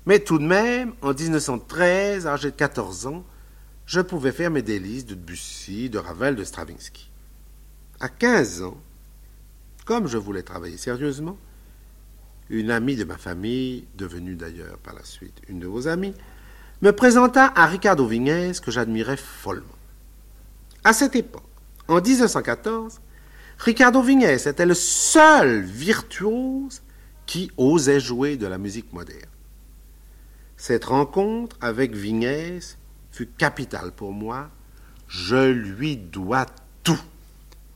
Mais tout de même, en 1913, âgé de 14 ans, je pouvais faire mes délices de Debussy, de Ravel, de Stravinsky. À 15 ans, comme je voulais travailler sérieusement, une amie de ma famille, devenue d'ailleurs par la suite une de vos amies, me présenta à Ricardo Vignès que j'admirais follement. À cette époque, en 1914, Ricardo Vignès était le seul virtuose qui osait jouer de la musique moderne. Cette rencontre avec Vignès fut capitale pour moi. Je lui dois tout.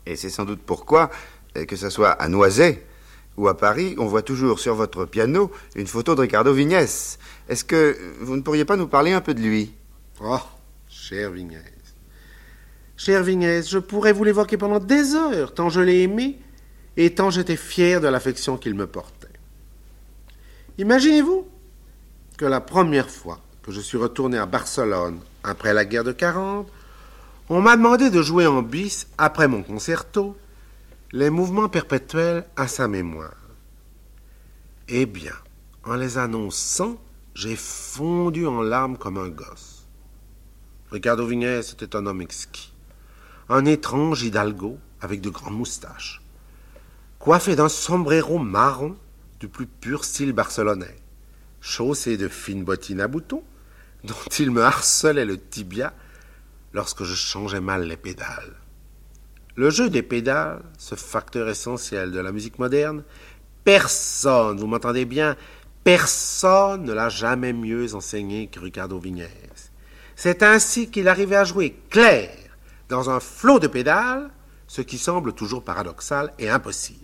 Et c'est sans doute pourquoi, euh, que ce soit à Noiset ou à Paris, on voit toujours sur votre piano une photo de Ricardo Vignès. Est-ce que vous ne pourriez pas nous parler un peu de lui? Oh, cher Vignès. Cher Vignès, je pourrais vous l'évoquer pendant des heures, tant je l'ai aimé et tant j'étais fier de l'affection qu'il me portait. Imaginez-vous que la première fois que je suis retourné à Barcelone après la guerre de 40, on m'a demandé de jouer en bis, après mon concerto, les mouvements perpétuels à sa mémoire. Eh bien, en les annonçant, j'ai fondu en larmes comme un gosse. Ricardo Vignès était un homme exquis, un étrange hidalgo avec de grandes moustaches, coiffé d'un sombrero marron du plus pur style barcelonais, chaussé de fines bottines à boutons, dont il me harcelait le tibia lorsque je changeais mal les pédales. Le jeu des pédales, ce facteur essentiel de la musique moderne, personne, vous m'entendez bien, personne ne l'a jamais mieux enseigné que Ricardo Vignès. C'est ainsi qu'il arrivait à jouer clair dans un flot de pédales, ce qui semble toujours paradoxal et impossible.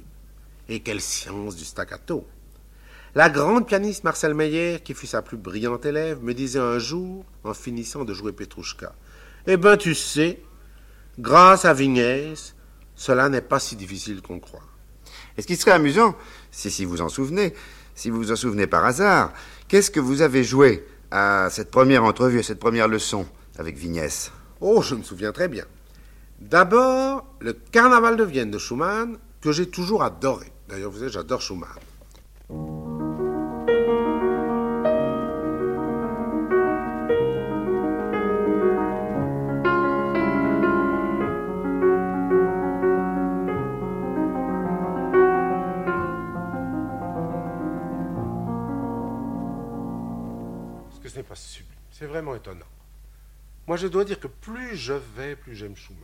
Et quelle science du staccato La grande pianiste Marcel Meyer, qui fut sa plus brillante élève, me disait un jour, en finissant de jouer Petrouchka, Eh ben tu sais, grâce à Vignès, cela n'est pas si difficile qu'on croit. Et ce qui serait amusant, si, si vous en souvenez, si vous vous en souvenez par hasard, qu'est-ce que vous avez joué à cette première entrevue, à cette première leçon avec Vignès? Oh, je me souviens très bien. D'abord, le Carnaval de Vienne de Schumann, que j'ai toujours adoré. D'ailleurs, vous savez, j'adore Schumann. Sublime. C'est vraiment étonnant. Moi, je dois dire que plus je vais, plus j'aime Schumann.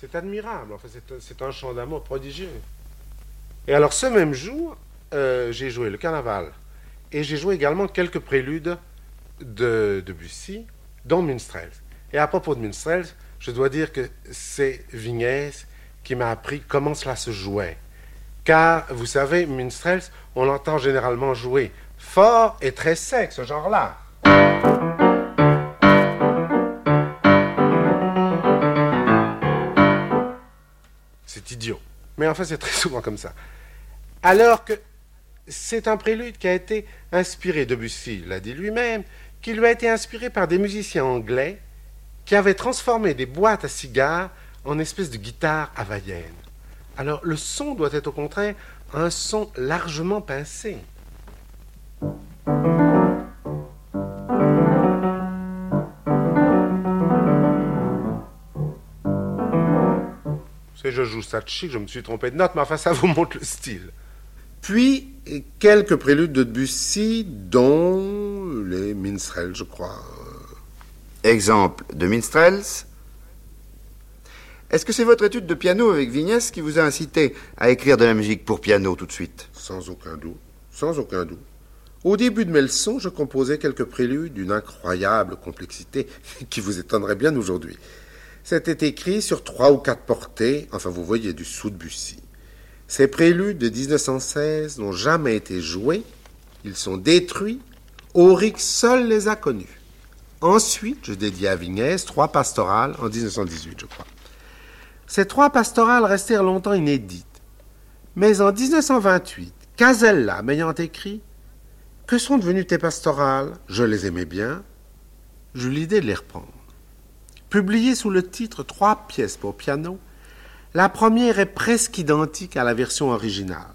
C'est admirable. Enfin, c'est un- chant d'amour prodigieux. Et alors, ce même jour, euh, j'ai joué le carnaval et j'ai joué également quelques préludes de Debussy, dont Minstrels. Et à propos de Minstrels, je dois dire que c'est Vignès qui m'a appris comment cela se jouait. Car, vous savez, Minstrels, on l'entend généralement jouer fort et très sec, ce genre-là. C'est idiot. Mais enfin, c'est très souvent comme ça. Alors que c'est un prélude qui a été inspiré, Debussy l'a dit lui-même, qui lui a été inspiré par des musiciens anglais qui avaient transformé des boîtes à cigares en espèces de guitares havaïennes. Alors le son doit être au contraire un son largement pincé. C'est je joue ça chic, je me suis trompé de note, mais enfin ça vous montre le style. Puis quelques préludes de Debussy, dont les minstrels, je crois. Exemple de minstrels. Est-ce que c'est votre étude de piano avec Vignès qui vous a incité à écrire de la musique pour piano tout de suite? Sans aucun doute, sans aucun doute. Au début de mes leçons, je composais quelques préludes d'une incroyable complexité qui vous étonnerait bien aujourd'hui. C'était écrit sur trois ou quatre portées, enfin vous voyez du sous de. Ces préludes de 1916 n'ont jamais été joués, ils sont détruits, Auric seul les a connus. Ensuite, je dédie à Vignès trois pastorales en 1918, je crois. Ces trois pastorales restèrent longtemps inédites. Mais en 1928, Casella m'ayant écrit Que sont devenues tes pastorales? Je les aimais bien. J'eus l'idée de les reprendre. Publiées sous le titre Trois pièces pour piano, la première est presque identique à la version originale.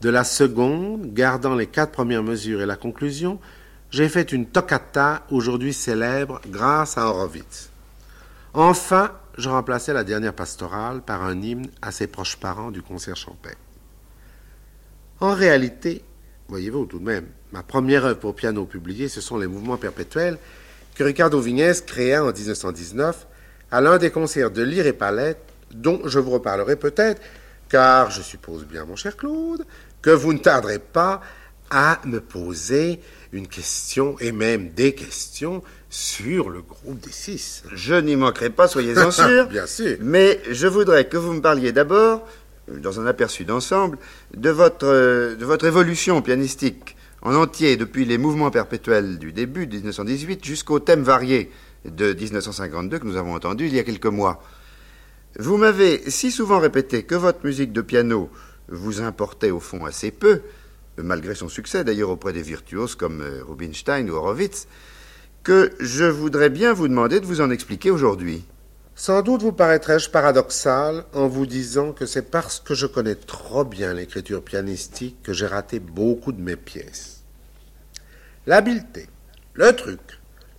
De la seconde, gardant les quatre premières mesures et la conclusion, j'ai fait une toccata aujourd'hui célèbre grâce à Horowitz. Enfin, je remplaçais la dernière pastorale par un hymne à ses proches parents du concert champêtre. En réalité, voyez-vous tout de même, ma première œuvre pour piano publiée, ce sont les mouvements perpétuels que Ricardo Vignès créa en 1919 à l'un des concerts de Lyre et Palette, dont je vous reparlerai peut-être, car je suppose bien, mon cher Claude, que vous ne tarderez pas à me poser une question, et même des questions, sur le groupe des six. Je n'y manquerai pas, soyez-en sûr. Bien sûr. Mais je voudrais que vous me parliez d'abord, dans un aperçu d'ensemble, de votre, de votre évolution pianistique en entier depuis les mouvements perpétuels du début de 1918 jusqu'au thème varié de 1952 que nous avons entendu il y a quelques mois. Vous m'avez si souvent répété que votre musique de piano vous importait au fond assez peu, malgré son succès d'ailleurs auprès des virtuoses comme Rubinstein ou Horowitz, que je voudrais bien vous demander de vous en expliquer aujourd'hui. Sans doute vous paraîtrai-je paradoxal en vous disant que c'est parce que je connais trop bien l'écriture pianistique que j'ai raté beaucoup de mes pièces. L'habileté, le truc,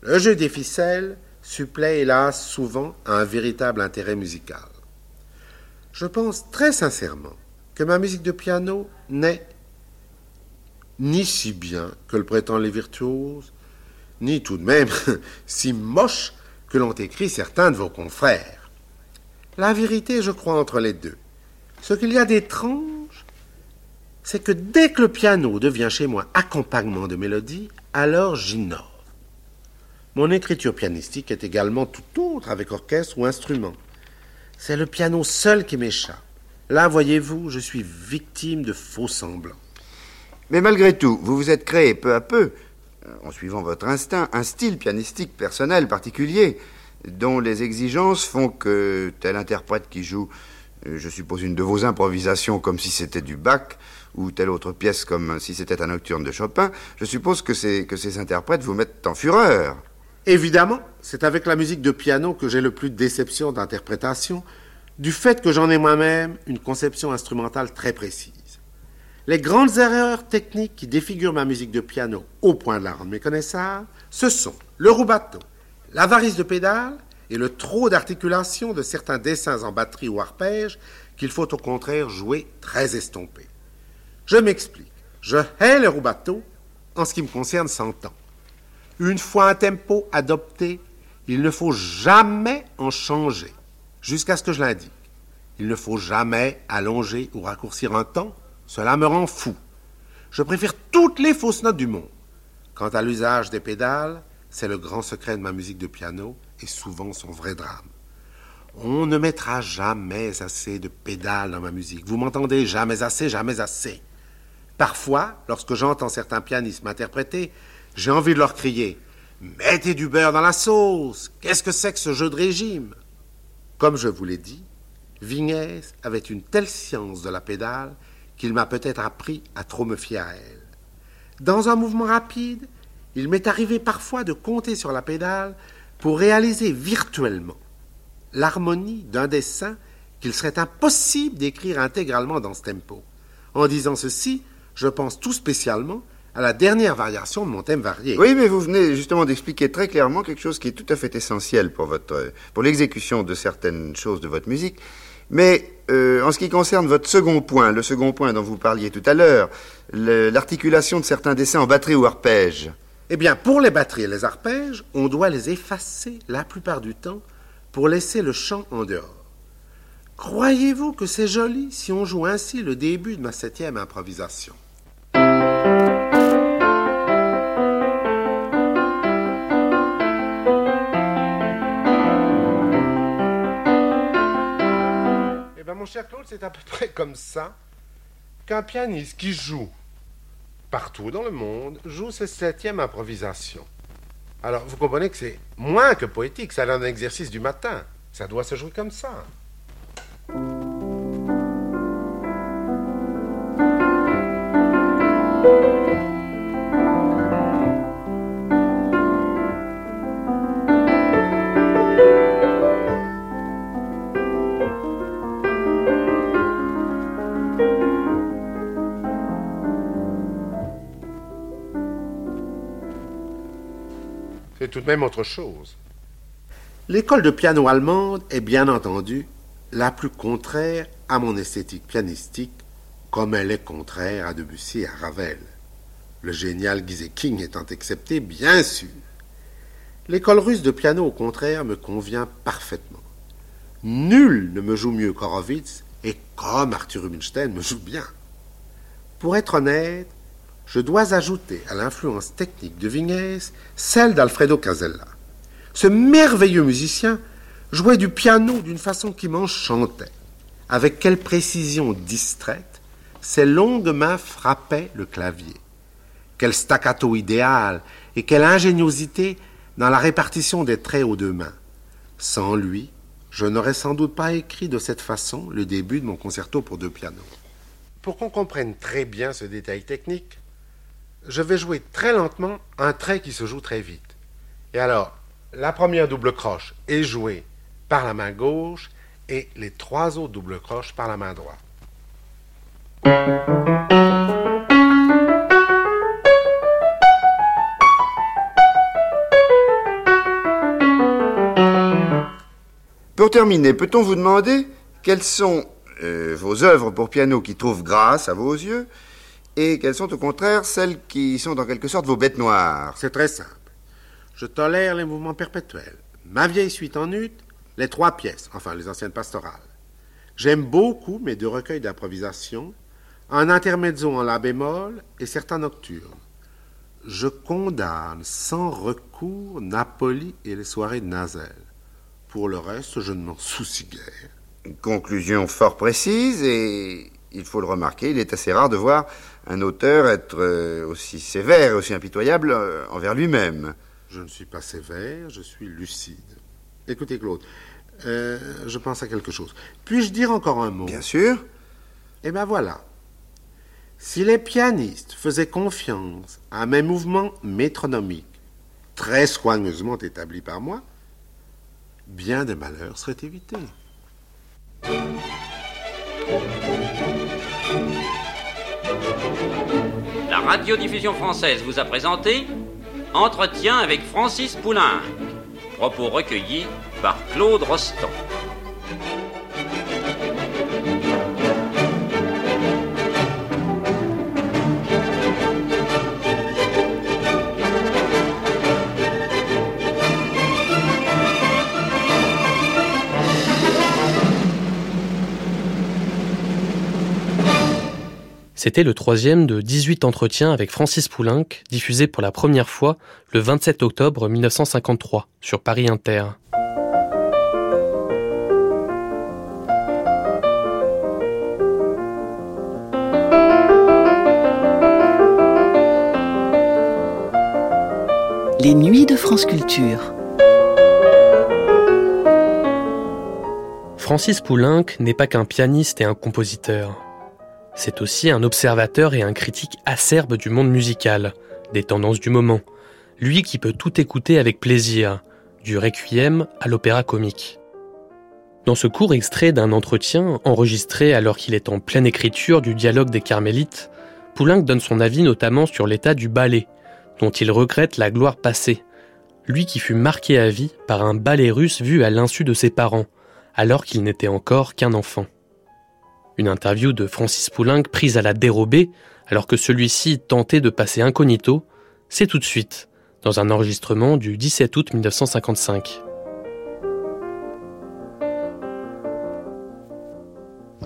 le jeu des ficelles supplée hélas souvent à un véritable intérêt musical. Je pense très sincèrement que ma musique de piano n'est ni si bien que le prétendent les virtuoses, ni tout de même si moche que l'ont écrit certains de vos confrères. La vérité, je crois, entre les deux. Ce qu'il y a d'étrange, c'est que dès que le piano devient chez moi accompagnement de mélodie, alors j'innove. Mon écriture pianistique est également tout autre avec orchestre ou instrument. C'est le piano seul qui m'échappe. Là, voyez-vous, je suis victime de faux semblants. Mais malgré tout, vous vous êtes créé peu à peu, en suivant votre instinct, un style pianistique personnel particulier, dont les exigences font que tel interprète qui joue, je suppose, une de vos improvisations comme si c'était du Bach, ou telle autre pièce comme si c'était un nocturne de Chopin, je suppose que, ces, que ces interprètes vous mettent en fureur. Évidemment, c'est avec la musique de piano que j'ai le plus de déception d'interprétation, du fait que j'en ai moi-même une conception instrumentale très précise. Les grandes erreurs techniques qui défigurent ma musique de piano au point de la rendre méconnaissable, ce sont le rubato, l'avarice de pédale et le trop d'articulation de certains dessins en batterie ou arpège qu'il faut au contraire jouer très estompé. Je m'explique. Je hais le rubato en ce qui me concerne 100 ans. Une fois un tempo adopté, il ne faut jamais en changer jusqu'à ce que je l'indique. Il ne faut jamais allonger ou raccourcir un temps, Cela me rend fou. Je préfère toutes les fausses notes du monde. Quant à l'usage des pédales, c'est le grand secret de ma musique de piano et souvent son vrai drame. On ne mettra jamais assez de pédales dans ma musique. Vous m'entendez? Jamais assez, jamais assez. Parfois, lorsque j'entends certains pianistes m'interpréter, j'ai envie de leur crier Mettez du beurre dans la sauce Qu'est-ce que c'est que ce jeu de régime? Comme je vous l'ai dit, Vignès avait une telle science de la pédale qu'il m'a peut-être appris à trop me fier à elle. Dans un mouvement rapide, il m'est arrivé parfois de compter sur la pédale pour réaliser virtuellement l'harmonie d'un dessin qu'il serait impossible d'écrire intégralement dans ce tempo. En disant ceci, je pense tout spécialement à la dernière variation de mon thème varié. Oui, mais vous venez justement d'expliquer très clairement quelque chose qui est tout à fait essentiel pour pour l'exécution de certaines choses de votre musique, mais euh, en ce qui concerne votre second point, le second point dont vous parliez tout à l'heure, l'articulation de certains dessins en batterie ou arpège. Eh bien, pour les batteries et les arpèges, on doit les effacer la plupart du temps pour laisser le chant en dehors. Croyez-vous que c'est joli si on joue ainsi le début de ma septième improvisation? Mon cher Claude, c'est à peu près comme ça qu'un pianiste qui joue partout dans le monde joue ses septièmes improvisations. Alors, vous comprenez que c'est moins que poétique, c'est un exercice du matin. Ça doit se jouer comme ça. Tout de même autre chose. L'école de piano allemande est bien entendu la plus contraire à mon esthétique pianistique, comme elle est contraire à Debussy et à Ravel. Le génial King étant accepté, bien sûr. L'école russe de piano, au contraire, me convient parfaitement. Nul ne me joue mieux qu'Horowitz, et comme Arthur Rubinstein me joue bien. Pour être honnête, je dois ajouter à l'influence technique de Vignès celle d'Alfredo Casella. Ce merveilleux musicien jouait du piano d'une façon qui m'enchantait. Avec quelle précision distraite ses longues mains frappaient le clavier. Quel staccato idéal et quelle ingéniosité dans la répartition des traits aux deux mains. Sans lui, je n'aurais sans doute pas écrit de cette façon le début de mon concerto pour deux pianos. Pour qu'on comprenne très bien ce détail technique, je vais jouer très lentement un trait qui se joue très vite. Et alors, la première double croche est jouée par la main gauche et les trois autres doubles croches par la main droite. Pour terminer, peut-on vous demander quelles sont euh, vos œuvres pour piano qui trouvent grâce à vos yeux et quelles sont au contraire celles qui sont en quelque sorte vos bêtes noires C'est très simple. Je tolère les mouvements perpétuels. Ma vieille suite en ut, les trois pièces, enfin les anciennes pastorales. J'aime beaucoup mes deux recueils d'improvisation, un intermezzo en la bémol et certains nocturnes. Je condamne sans recours Napoli et les soirées de Nazel. Pour le reste, je ne m'en soucie guère. Une conclusion fort précise et il faut le remarquer, il est assez rare de voir un auteur être euh, aussi sévère aussi impitoyable euh, envers lui-même. Je ne suis pas sévère, je suis lucide. Écoutez, Claude, euh, je pense à quelque chose. Puis-je dire encore un mot? Bien sûr. Eh bien voilà. Si les pianistes faisaient confiance à mes mouvements métronomiques, très soigneusement établis par moi, bien des malheurs seraient évités. Radiodiffusion française vous a présenté Entretien avec Francis Poulain. Propos recueillis par Claude Rostand. C'était le troisième de 18 entretiens avec Francis Poulenc, diffusé pour la première fois le 27 octobre 1953 sur Paris Inter. Les nuits de France Culture. Francis Poulenc n'est pas qu'un pianiste et un compositeur. C'est aussi un observateur et un critique acerbe du monde musical, des tendances du moment. Lui qui peut tout écouter avec plaisir, du requiem à l'opéra comique. Dans ce court extrait d'un entretien enregistré alors qu'il est en pleine écriture du dialogue des Carmélites, Poulenc donne son avis notamment sur l'état du ballet, dont il regrette la gloire passée. Lui qui fut marqué à vie par un ballet russe vu à l'insu de ses parents, alors qu'il n'était encore qu'un enfant. Une interview de Francis Poulenc prise à la dérobée, alors que celui-ci tentait de passer incognito, c'est tout de suite, dans un enregistrement du 17 août 1955.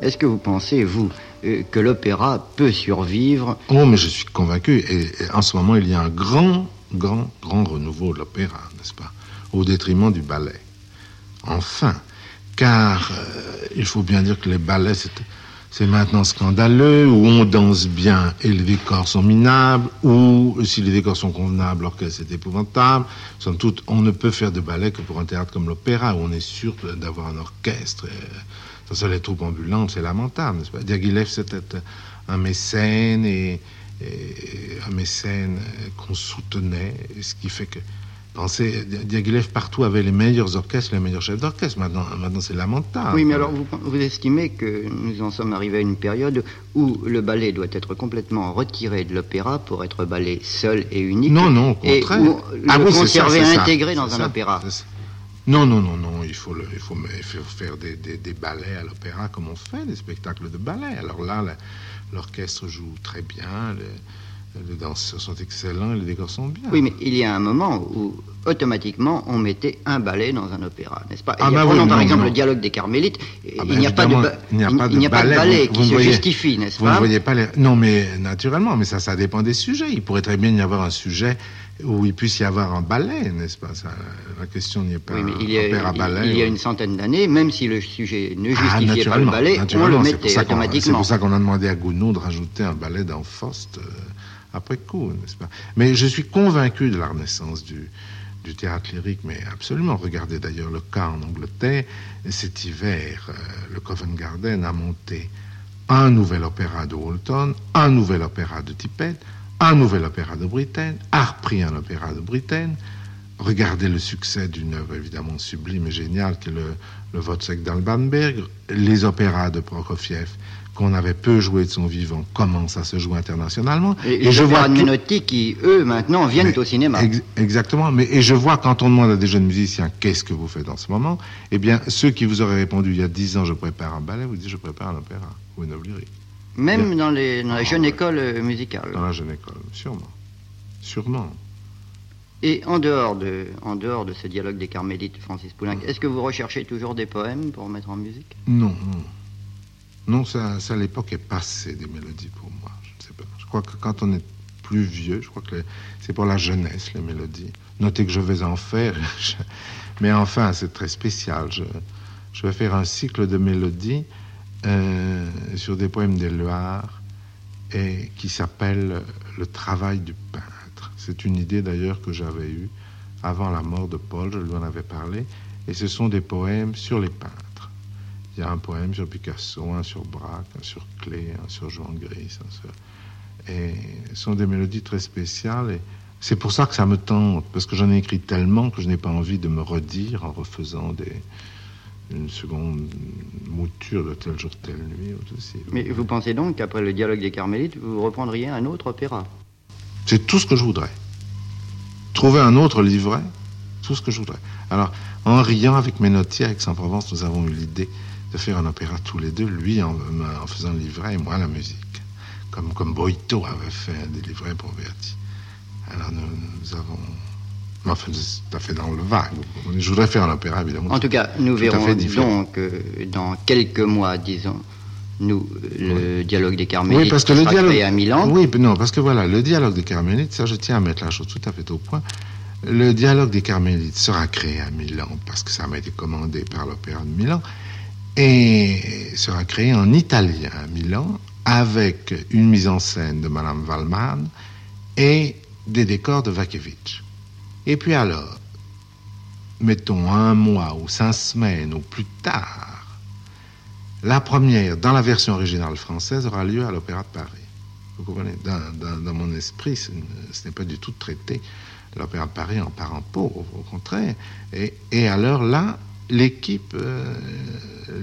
Est-ce que vous pensez, vous, euh, que l'opéra peut survivre? Oh, mais je suis convaincu. Et, en ce moment, il y a un grand, grand, grand renouveau de l'opéra, n'est-ce pas Au détriment du ballet. Enfin, car euh, il faut bien dire que les ballets, c'est maintenant scandaleux, où on danse bien et les décors sont minables, ou si les décors sont convenables, l'orchestre est épouvantable. Somme toute, on ne peut faire de ballet que pour un théâtre comme l'opéra, où on est sûr d'avoir un orchestre. ça, les troupes ambulantes, c'est lamentable, n'est-ce Diaghilev, c'était un mécène et un mécène qu'on soutenait, ce qui fait que Pensez, Diaghilev partout avait les meilleurs orchestres, les meilleurs chefs d'orchestre. Maintenant, maintenant c'est lamentable. Oui, mais alors vous, vous, estimez que nous en sommes arrivés à une période où le ballet doit être complètement retiré de l'opéra pour être ballet seul et unique Non, non, au contraire. Et ah, le conserver intégré dans un opéra. Non, non, non, non. Il faut, le, il faut, faire des, des, des ballets à l'opéra comme on fait, des spectacles de ballet. Alors là, l'orchestre joue très bien. Les danseurs sont excellents et les décors sont bien. Oui, mais il y a un moment où automatiquement on mettait un ballet dans un opéra, n'est-ce pas? Ah, bah Prenons par exemple le dialogue des Carmélites. Ah, il n'y a, pas de, il n'y a, pas de ballet, qui se justifie, n'est-ce pas Vous ne voyez pas les... Non, mais naturellement, mais ça, ça dépend des sujets. Il pourrait très bien y avoir un sujet où il puisse y avoir un ballet, n'est-ce pas? Ça, La question n'y est pas. Oui, mais il y a, ballet, il y a une centaine d'années, même si le sujet ne ah, justifiait pas le ballet, on le mettait automatiquement. C'est pour ça qu'on a demandé à Gounod de rajouter un ballet dans Faust. Euh, après coup, n'est-ce pas? Mais je suis convaincu de la renaissance du, théâtre lyrique, mais absolument. Regardez d'ailleurs le cas en Angleterre. Cet hiver, euh, le Covent Garden a monté un nouvel opéra de Walton, un nouvel opéra de Tippett, un nouvel opéra de Britten, a repris un opéra de Britten. Regardez le succès d'une œuvre évidemment sublime et géniale qui est le, le Wozzeck d'Albanberg, les opéras de Prokofiev qu'on avait peu joué de son vivant commence à se jouer internationalement. Et, je vois Menotti qui, eux, maintenant, viennent au cinéma. exactement. Mais, et je vois quand on demande à des jeunes musiciens qu'est-ce que vous faites en ce moment, eh bien, ceux qui vous auraient répondu il y a dix ans, je prépare un ballet, vous disent je prépare un opéra ou une œuvre. Même dans, les, dans la jeune école euh, musicale. Dans la jeune école, sûrement. Sûrement. Et en dehors de, en dehors de ce dialogue des Carmélites, Francis Poulenc, est-ce que vous recherchez toujours des poèmes pour mettre en musique? Non, non. Non, ça, ça l'époque est passée des mélodies pour moi. Je ne sais pas. Je crois que quand on est plus vieux, je crois que c'est pour la jeunesse, les mélodies. Notez que je vais en faire. Mais enfin, c'est très spécial. Je, vais faire un cycle de mélodies euh, sur des poèmes Loire et qui s'appelle Le travail du peintre. C'est une idée d'ailleurs que j'avais eue avant la mort de Paul, je lui en avais parlé. Et ce sont des poèmes sur les peintres. Il y a un poème sur Picasso, un sur Braque, un sur Clé, un sur Jean Gris. Et ce sont des mélodies très spéciales. Et c'est pour ça que ça me tente, parce que j'en ai écrit tellement que je n'ai pas envie de me redire en refaisant des, une seconde mouture de tel jour, telle nuit. Aussi. Mais vous pensez donc qu'après le dialogue des Carmélites, vous reprendriez un autre opéra? C'est tout ce que je voudrais. Trouver un autre livret, tout ce que je voudrais. Alors, en riant avec Menotti, avec Saint-Provence, nous avons eu l'idée de faire un opéra tous les deux, lui en, en faisant le livret et moi la musique. Comme, comme Boito avait fait des livrets pour Verdi. Alors nous, avons. Enfin, c'est tout à fait dans le vague. Je voudrais faire un opéra, évidemment. En tout cas, nous verrons donc euh, dans quelques mois, disons, nous, le dialogue des Carmélites Oui, parce que le dialogue. à Milan. Oui, non, parce que voilà, le dialogue des Carmélites, ça, je tiens à mettre la chose tout à fait au point. Le dialogue des Carmélites sera créé à Milan parce que ça m'a été commandé par l'Opéra de Milan et sera créé en italien à Milan avec une mise en scène de Madame Wallmann et des décors de Vakiewicz. Et puis alors, mettons un mois ou cinq semaines ou plus tard, la première, dans la version originale française, aura lieu à l'Opéra de Paris. Vous comprenez? Dans, mon esprit, ce, n'est pas du tout traité l'Opéra de Paris en parent pauvre, au contraire. Et alors là, l'équipe, euh,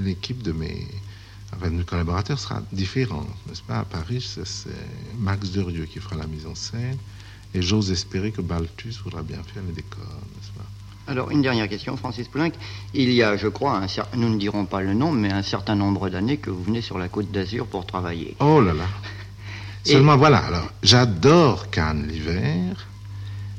l'équipe de mes, enfin, de mes collaborateurs sera différente, n'est-ce pas? À Paris, c'est Max Derieux qui fera la mise en scène, et j'ose espérer que Balthus voudra bien faire les décors, n'est-ce pas? Alors, une dernière question, Francis Poulenc. Il y a, je crois, un cer- nous ne dirons pas le nom, mais un certain nombre d'années que vous venez sur la côte d'Azur pour travailler. Oh là là. Et- Seulement voilà, alors j'adore Cannes l'hiver,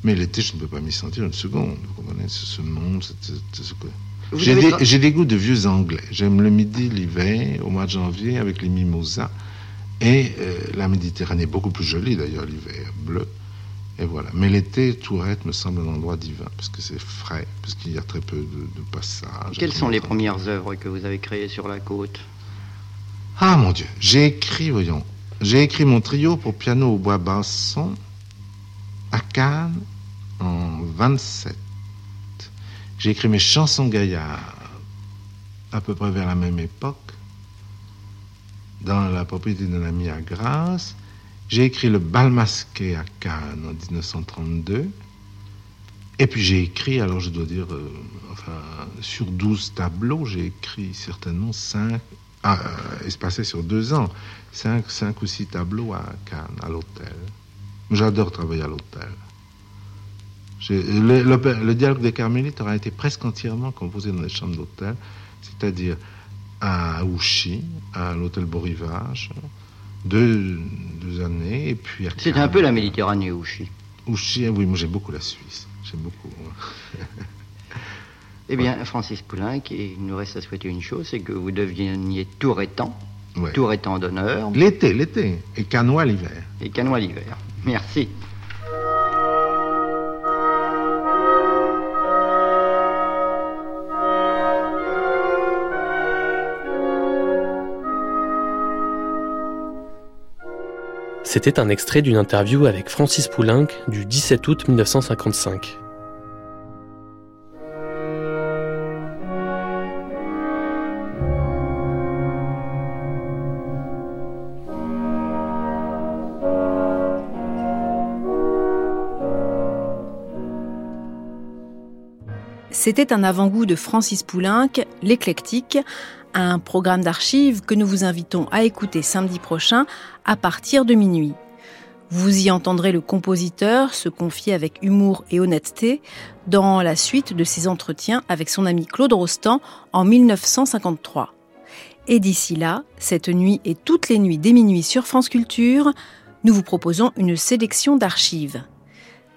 mais l'été je ne peux pas m'y sentir une seconde. Vous comprenez? Ce, ce monde, ce que- Vous J'ai des, tra- j'ai des goûts de vieux anglais. J'aime le midi, l'hiver, au mois de janvier avec les mimosas. Et euh, la Méditerranée, beaucoup plus jolie d'ailleurs l'hiver, bleu. Et voilà. Mais l'été, Tourette me semble un endroit divin, parce que c'est frais, parce qu'il y a très peu de, de passages. Quelles sont les premières œuvres que vous avez créées sur la côte? Ah mon Dieu, j'ai écrit, voyons, j'ai écrit mon trio pour piano au bois basson à Cannes en 27. J'ai écrit mes chansons gaillardes à peu près vers la même époque dans la propriété d'un ami à Grasse. J'ai écrit le bal masqué à Cannes en 1932. Et puis j'ai écrit, alors je dois dire, euh, enfin, sur 12 tableaux, j'ai écrit certainement 5, ah, euh, espacés sur deux ans, 5, cinq ou 6 tableaux à Cannes, à l'hôtel. J'adore travailler à l'hôtel. Le, le- le dialogue des Carmélites aura été presque entièrement composé dans les chambres d'hôtel, c'est-à-dire à Ouchy, à l'hôtel Beau Rivage, deux, deux années, et puis à C'est un peu la Méditerranée, Ouchy. Ouchy, oui, moi j'aime beaucoup la Suisse. J'aime beaucoup. Eh bien, Francis Poulenc, il nous reste à souhaiter une chose, c'est que vous deveniez tourétan, Ouais. tourétan d'honneur L'été, l'été, et canois l'hiver. et canois l'hiver. Merci. C'était un extrait d'une interview avec Francis Poulenc du 17 août 1955. C'était un avant-goût de Francis Poulenc, l'éclectique, un programme d'archives que nous vous invitons à écouter samedi prochain à partir de minuit. Vous y entendrez le compositeur se confier avec humour et honnêteté dans la suite de ses entretiens avec son ami Claude Rostand en 1953. Et d'ici là, cette nuit et toutes les nuits dès minuit sur France Culture, nous vous proposons une sélection d'archives.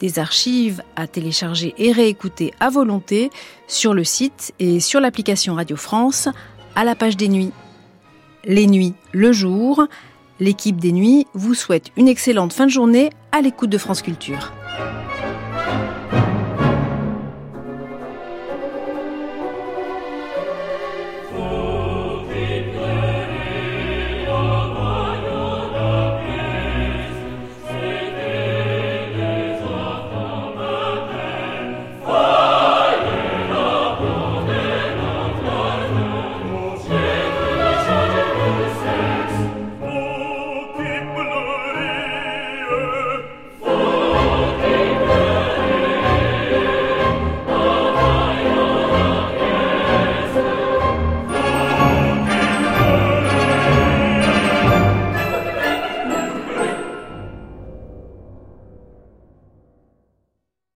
Des archives à télécharger et réécouter à volonté sur le site et sur l'application Radio France à la page des nuits. Les nuits, le jour, l'équipe des nuits vous souhaite une excellente fin de journée à l'écoute de France Culture.